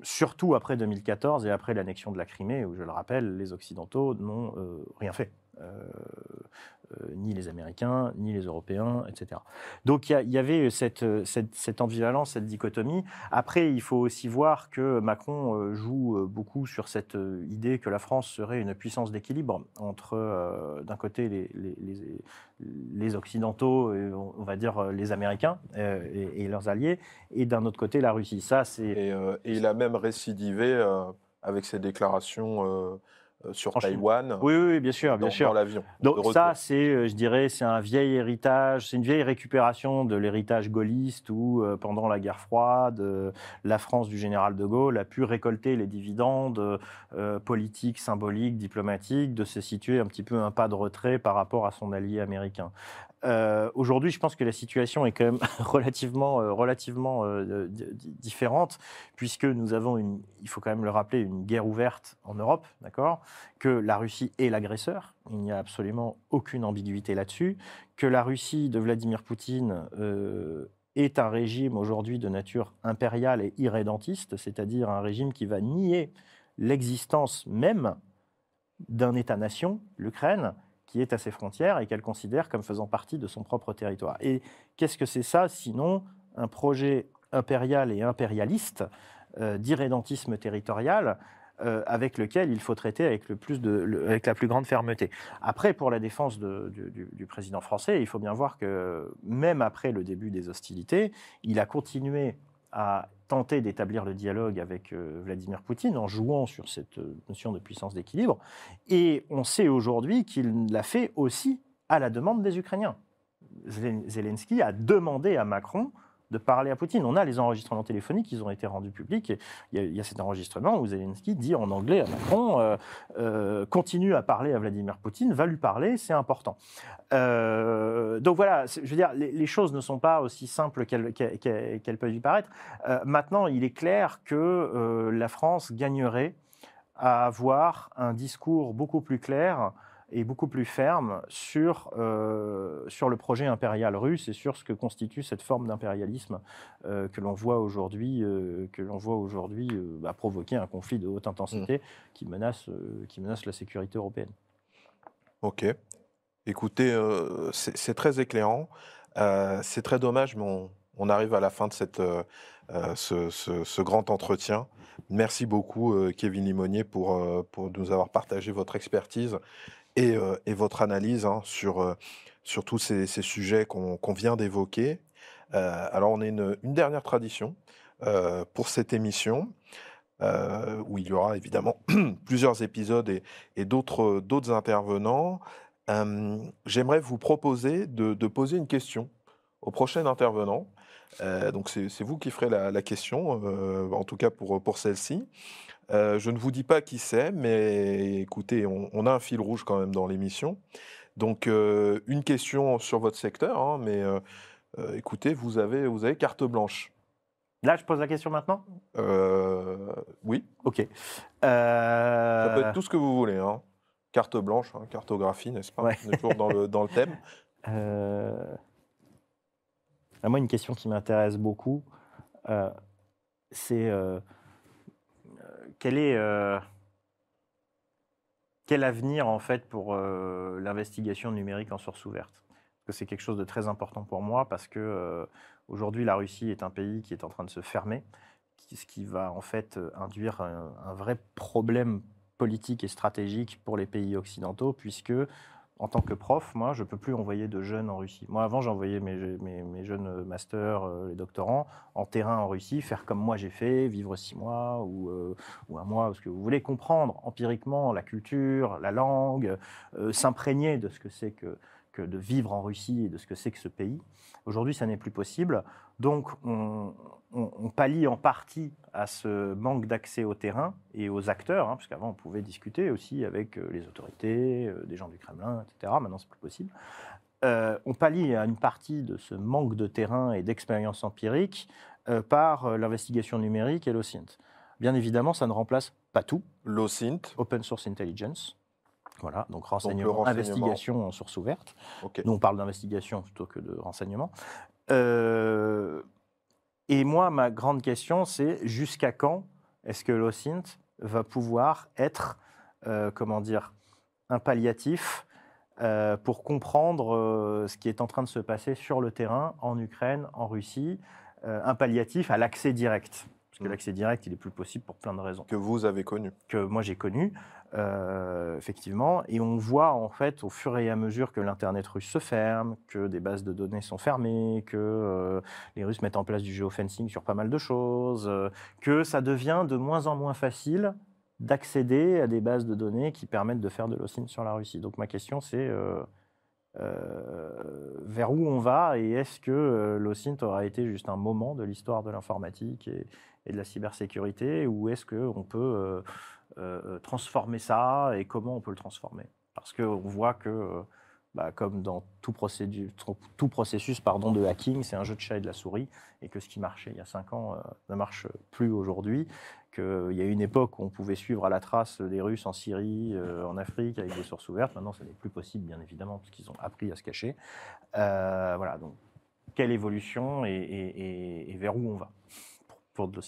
surtout après 2014 et après l'annexion de la Crimée, où je le rappelle, les Occidentaux n'ont rien fait. Ni les Américains, ni les Européens, etc. Donc il y, avait cette, cette, ambivalence, cette dichotomie. Après, il faut aussi voir que Macron joue beaucoup sur cette idée que la France serait une puissance d'équilibre entre, d'un côté, les, Occidentaux, on va dire les Américains et, leurs alliés, et d'un autre côté, la Russie. Ça. Et, il a même récidivé avec ses déclarations euh, sur Taïwan. Oui, oui, bien sûr, bien sûr. l'avion. Donc ça, c'est, euh, je dirais, c'est un vieil héritage, c'est une vieille récupération de l'héritage gaulliste où, euh, pendant la guerre froide, la France du général de Gaulle a pu récolter les dividendes politiques, symboliques, diplomatiques, de se situer un petit peu un pas de retrait par rapport à son allié américain. Euh, aujourd'hui, je pense que la situation est quand même *laughs* relativement, euh, euh, différente, puisque nous avons, une, il faut quand même le rappeler, une guerre ouverte en Europe, d'accord? Que la Russie est l'agresseur, il n'y a absolument aucune ambiguïté là-dessus, que la Russie de Vladimir Poutine est un régime aujourd'hui de nature impériale et irrédentiste, c'est-à-dire un régime qui va nier l'existence même d'un État-nation, l'Ukraine, qui est à ses frontières et qu'elle considère comme faisant partie de son propre territoire. Et qu'est-ce que c'est ça sinon un projet impérial et impérialiste euh, d'irrédentisme territorial euh, avec lequel il faut traiter avec, le plus de, avec la plus grande fermeté. Après, pour la défense du, du, président français, il faut bien voir que même après le début des hostilités, il a continué à tenter d'établir le dialogue avec euh, Vladimir Poutine en jouant sur cette euh, notion de puissance d'équilibre. Et on sait aujourd'hui qu'il l'a fait aussi à la demande des Ukrainiens. Zelensky a demandé à Macron de parler à Poutine. On a les enregistrements téléphoniques, ils ont été rendus publics. Il y, a, cet enregistrement où Zelensky dit en anglais à Macron euh, euh, continue à parler à Vladimir Poutine, va lui parler, c'est important. Euh, donc voilà, je veux dire, les, choses ne sont pas aussi simples qu'elles peuvent y paraître. maintenant, il est clair que la France gagnerait à avoir un discours beaucoup plus clair est beaucoup plus ferme sur, euh, sur le projet impérial russe et sur ce que constitue cette forme d'impérialisme euh, que l'on voit aujourd'hui euh, que l'on voit aujourd'hui bah, provoquer un conflit de haute intensité mmh. qui, menace, qui menace la sécurité européenne. Ok. Écoutez, c'est très éclairant. c'est très dommage, mais on, on, arrive à la fin de cette, ce, ce, ce, grand entretien. Merci beaucoup, Kevin Limonier, pour, pour nous avoir partagé votre expertise euh, et, votre analyse hein, sur, euh, sur tous ces, sujets qu'on vient d'évoquer. Euh, alors, on a une, dernière tradition pour cette émission. où il y aura évidemment *clears throat* plusieurs épisodes et, d'autres intervenants. J'aimerais vous proposer de, poser une question au prochain intervenant. donc c'est vous qui ferez la, question, en tout cas pour, pour celle-ci. Euh, je ne vous dis pas qui c'est, mais écoutez, on, a un fil rouge quand même dans l'émission. Donc, euh, une question sur votre secteur, hein, mais euh, écoutez, vous avez, vous avez carte blanche. Là, je pose la question maintenant? Oui. Ok. Ça peut être tout ce que vous voulez. Hein. Carte blanche, hein, cartographie, n'est-ce pas? On est toujours dans le, dans le thème. *laughs* moi, une question qui m'intéresse beaucoup, c'est quel est euh, quel avenir en fait pour euh, l'investigation numérique en source ouverte? Parce que c'est quelque chose de très important pour moi parce que euh, aujourd'hui la Russie est un pays qui est en train de se fermer, ce qui va en fait induire un vrai problème politique et stratégique pour les pays occidentaux puisque en tant que prof, moi, je ne peux plus envoyer de jeunes en Russie. Moi, avant, j'envoyais mes, mes, jeunes masters, euh, les doctorants, en terrain en Russie, faire comme moi j'ai fait, vivre six mois ou, euh, ou, un mois, parce que vous voulez comprendre empiriquement la culture, la langue, euh, s'imprégner de ce que c'est que de vivre en Russie et de ce que c'est que ce pays. Aujourd'hui, ça n'est plus possible. Donc, on, on, pallie en partie à ce manque d'accès au terrain et aux acteurs, hein, parce qu'avant, on pouvait discuter aussi avec euh, les autorités, euh, des gens du Kremlin, etc. Maintenant, c'est plus possible. Euh, on pallie à une partie de ce manque de terrain et d'expérience empirique par l'investigation numérique et l'OSINT. Bien évidemment, ça ne remplace pas tout. L'OSINT Open Source Intelligence. Voilà, donc renseignement, investigation en source ouverte. Nous, on parle d'investigation plutôt que de renseignement. Euh, et moi, ma grande question, c'est jusqu'à quand est-ce que l'OSINT va pouvoir être, euh, comment dire, un palliatif euh, pour comprendre ce qui est en train de se passer sur le terrain, en Ukraine, en Russie, un palliatif à l'accès direct? Parce que Mm. l'accès direct, il est plus possible pour plein de raisons Que vous avez connu. que moi j'ai connu, euh, effectivement. Et on voit en fait au fur et à mesure que l'Internet russe se ferme, que des bases de données sont fermées, que euh, les Russes mettent en place du géofencing sur pas mal de choses, euh, que ça devient de moins en moins facile d'accéder à des bases de données qui permettent de faire de l'OSINT sur la Russie. Donc ma question c'est vers où on va et est-ce que euh, l'OSINT aura été juste un moment de l'histoire de l'informatique et, et de la cybersécurité ou est-ce qu'on peut euh, euh, transformer ça et comment on peut le transformer? Parce qu'on voit que, euh, bah, comme dans tout, processus pardon, de hacking, c'est un jeu de chat et de la souris et que ce qui marchait il y a cinq ans euh, ne marche plus aujourd'hui. Qu'il y a une époque où on pouvait suivre à la trace des Russes en Syrie, euh, en Afrique, avec des sources ouvertes. Maintenant, ce n'est plus possible, bien évidemment, parce qu'ils ont appris à se cacher. Euh, voilà, donc quelle évolution et, vers où on va pour, pour de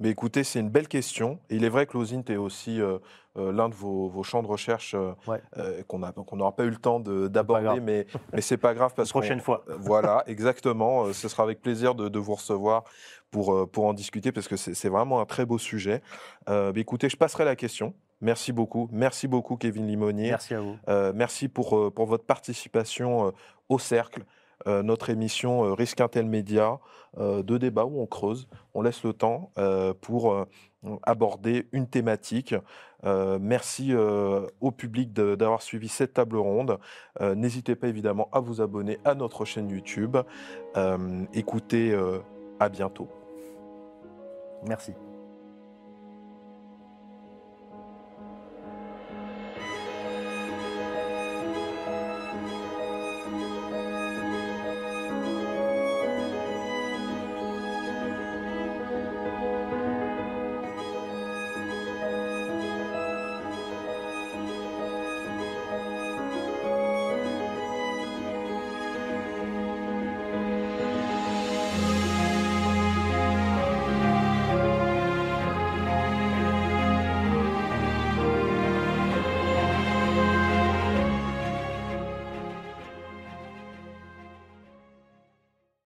Mais écoutez, c'est une belle question. Et il est vrai que l'OSINT est aussi euh, euh, l'un de vos, vos champs de recherche euh, Ouais. euh, qu'on qu'on n'aura pas eu le temps d'aborder, mais, mais c'est pas grave parce prochaine fois. *laughs* Voilà, exactement. Ce sera avec plaisir de, de vous recevoir pour, pour en discuter parce que c'est vraiment un très beau sujet. Euh, bah, écoutez, je passerai la question. Merci beaucoup. Merci beaucoup, Kevin Limonier. Merci à vous. Merci pour, pour votre participation au Cercle, notre émission euh, Risque Intel Média, euh, de débat où on creuse, on laisse le temps euh, pour euh, aborder une thématique. Euh, merci euh, au public d'avoir suivi cette table ronde. Euh, N'hésitez pas évidemment à vous abonner à notre chaîne YouTube. Euh, écoutez, euh, à bientôt. Merci.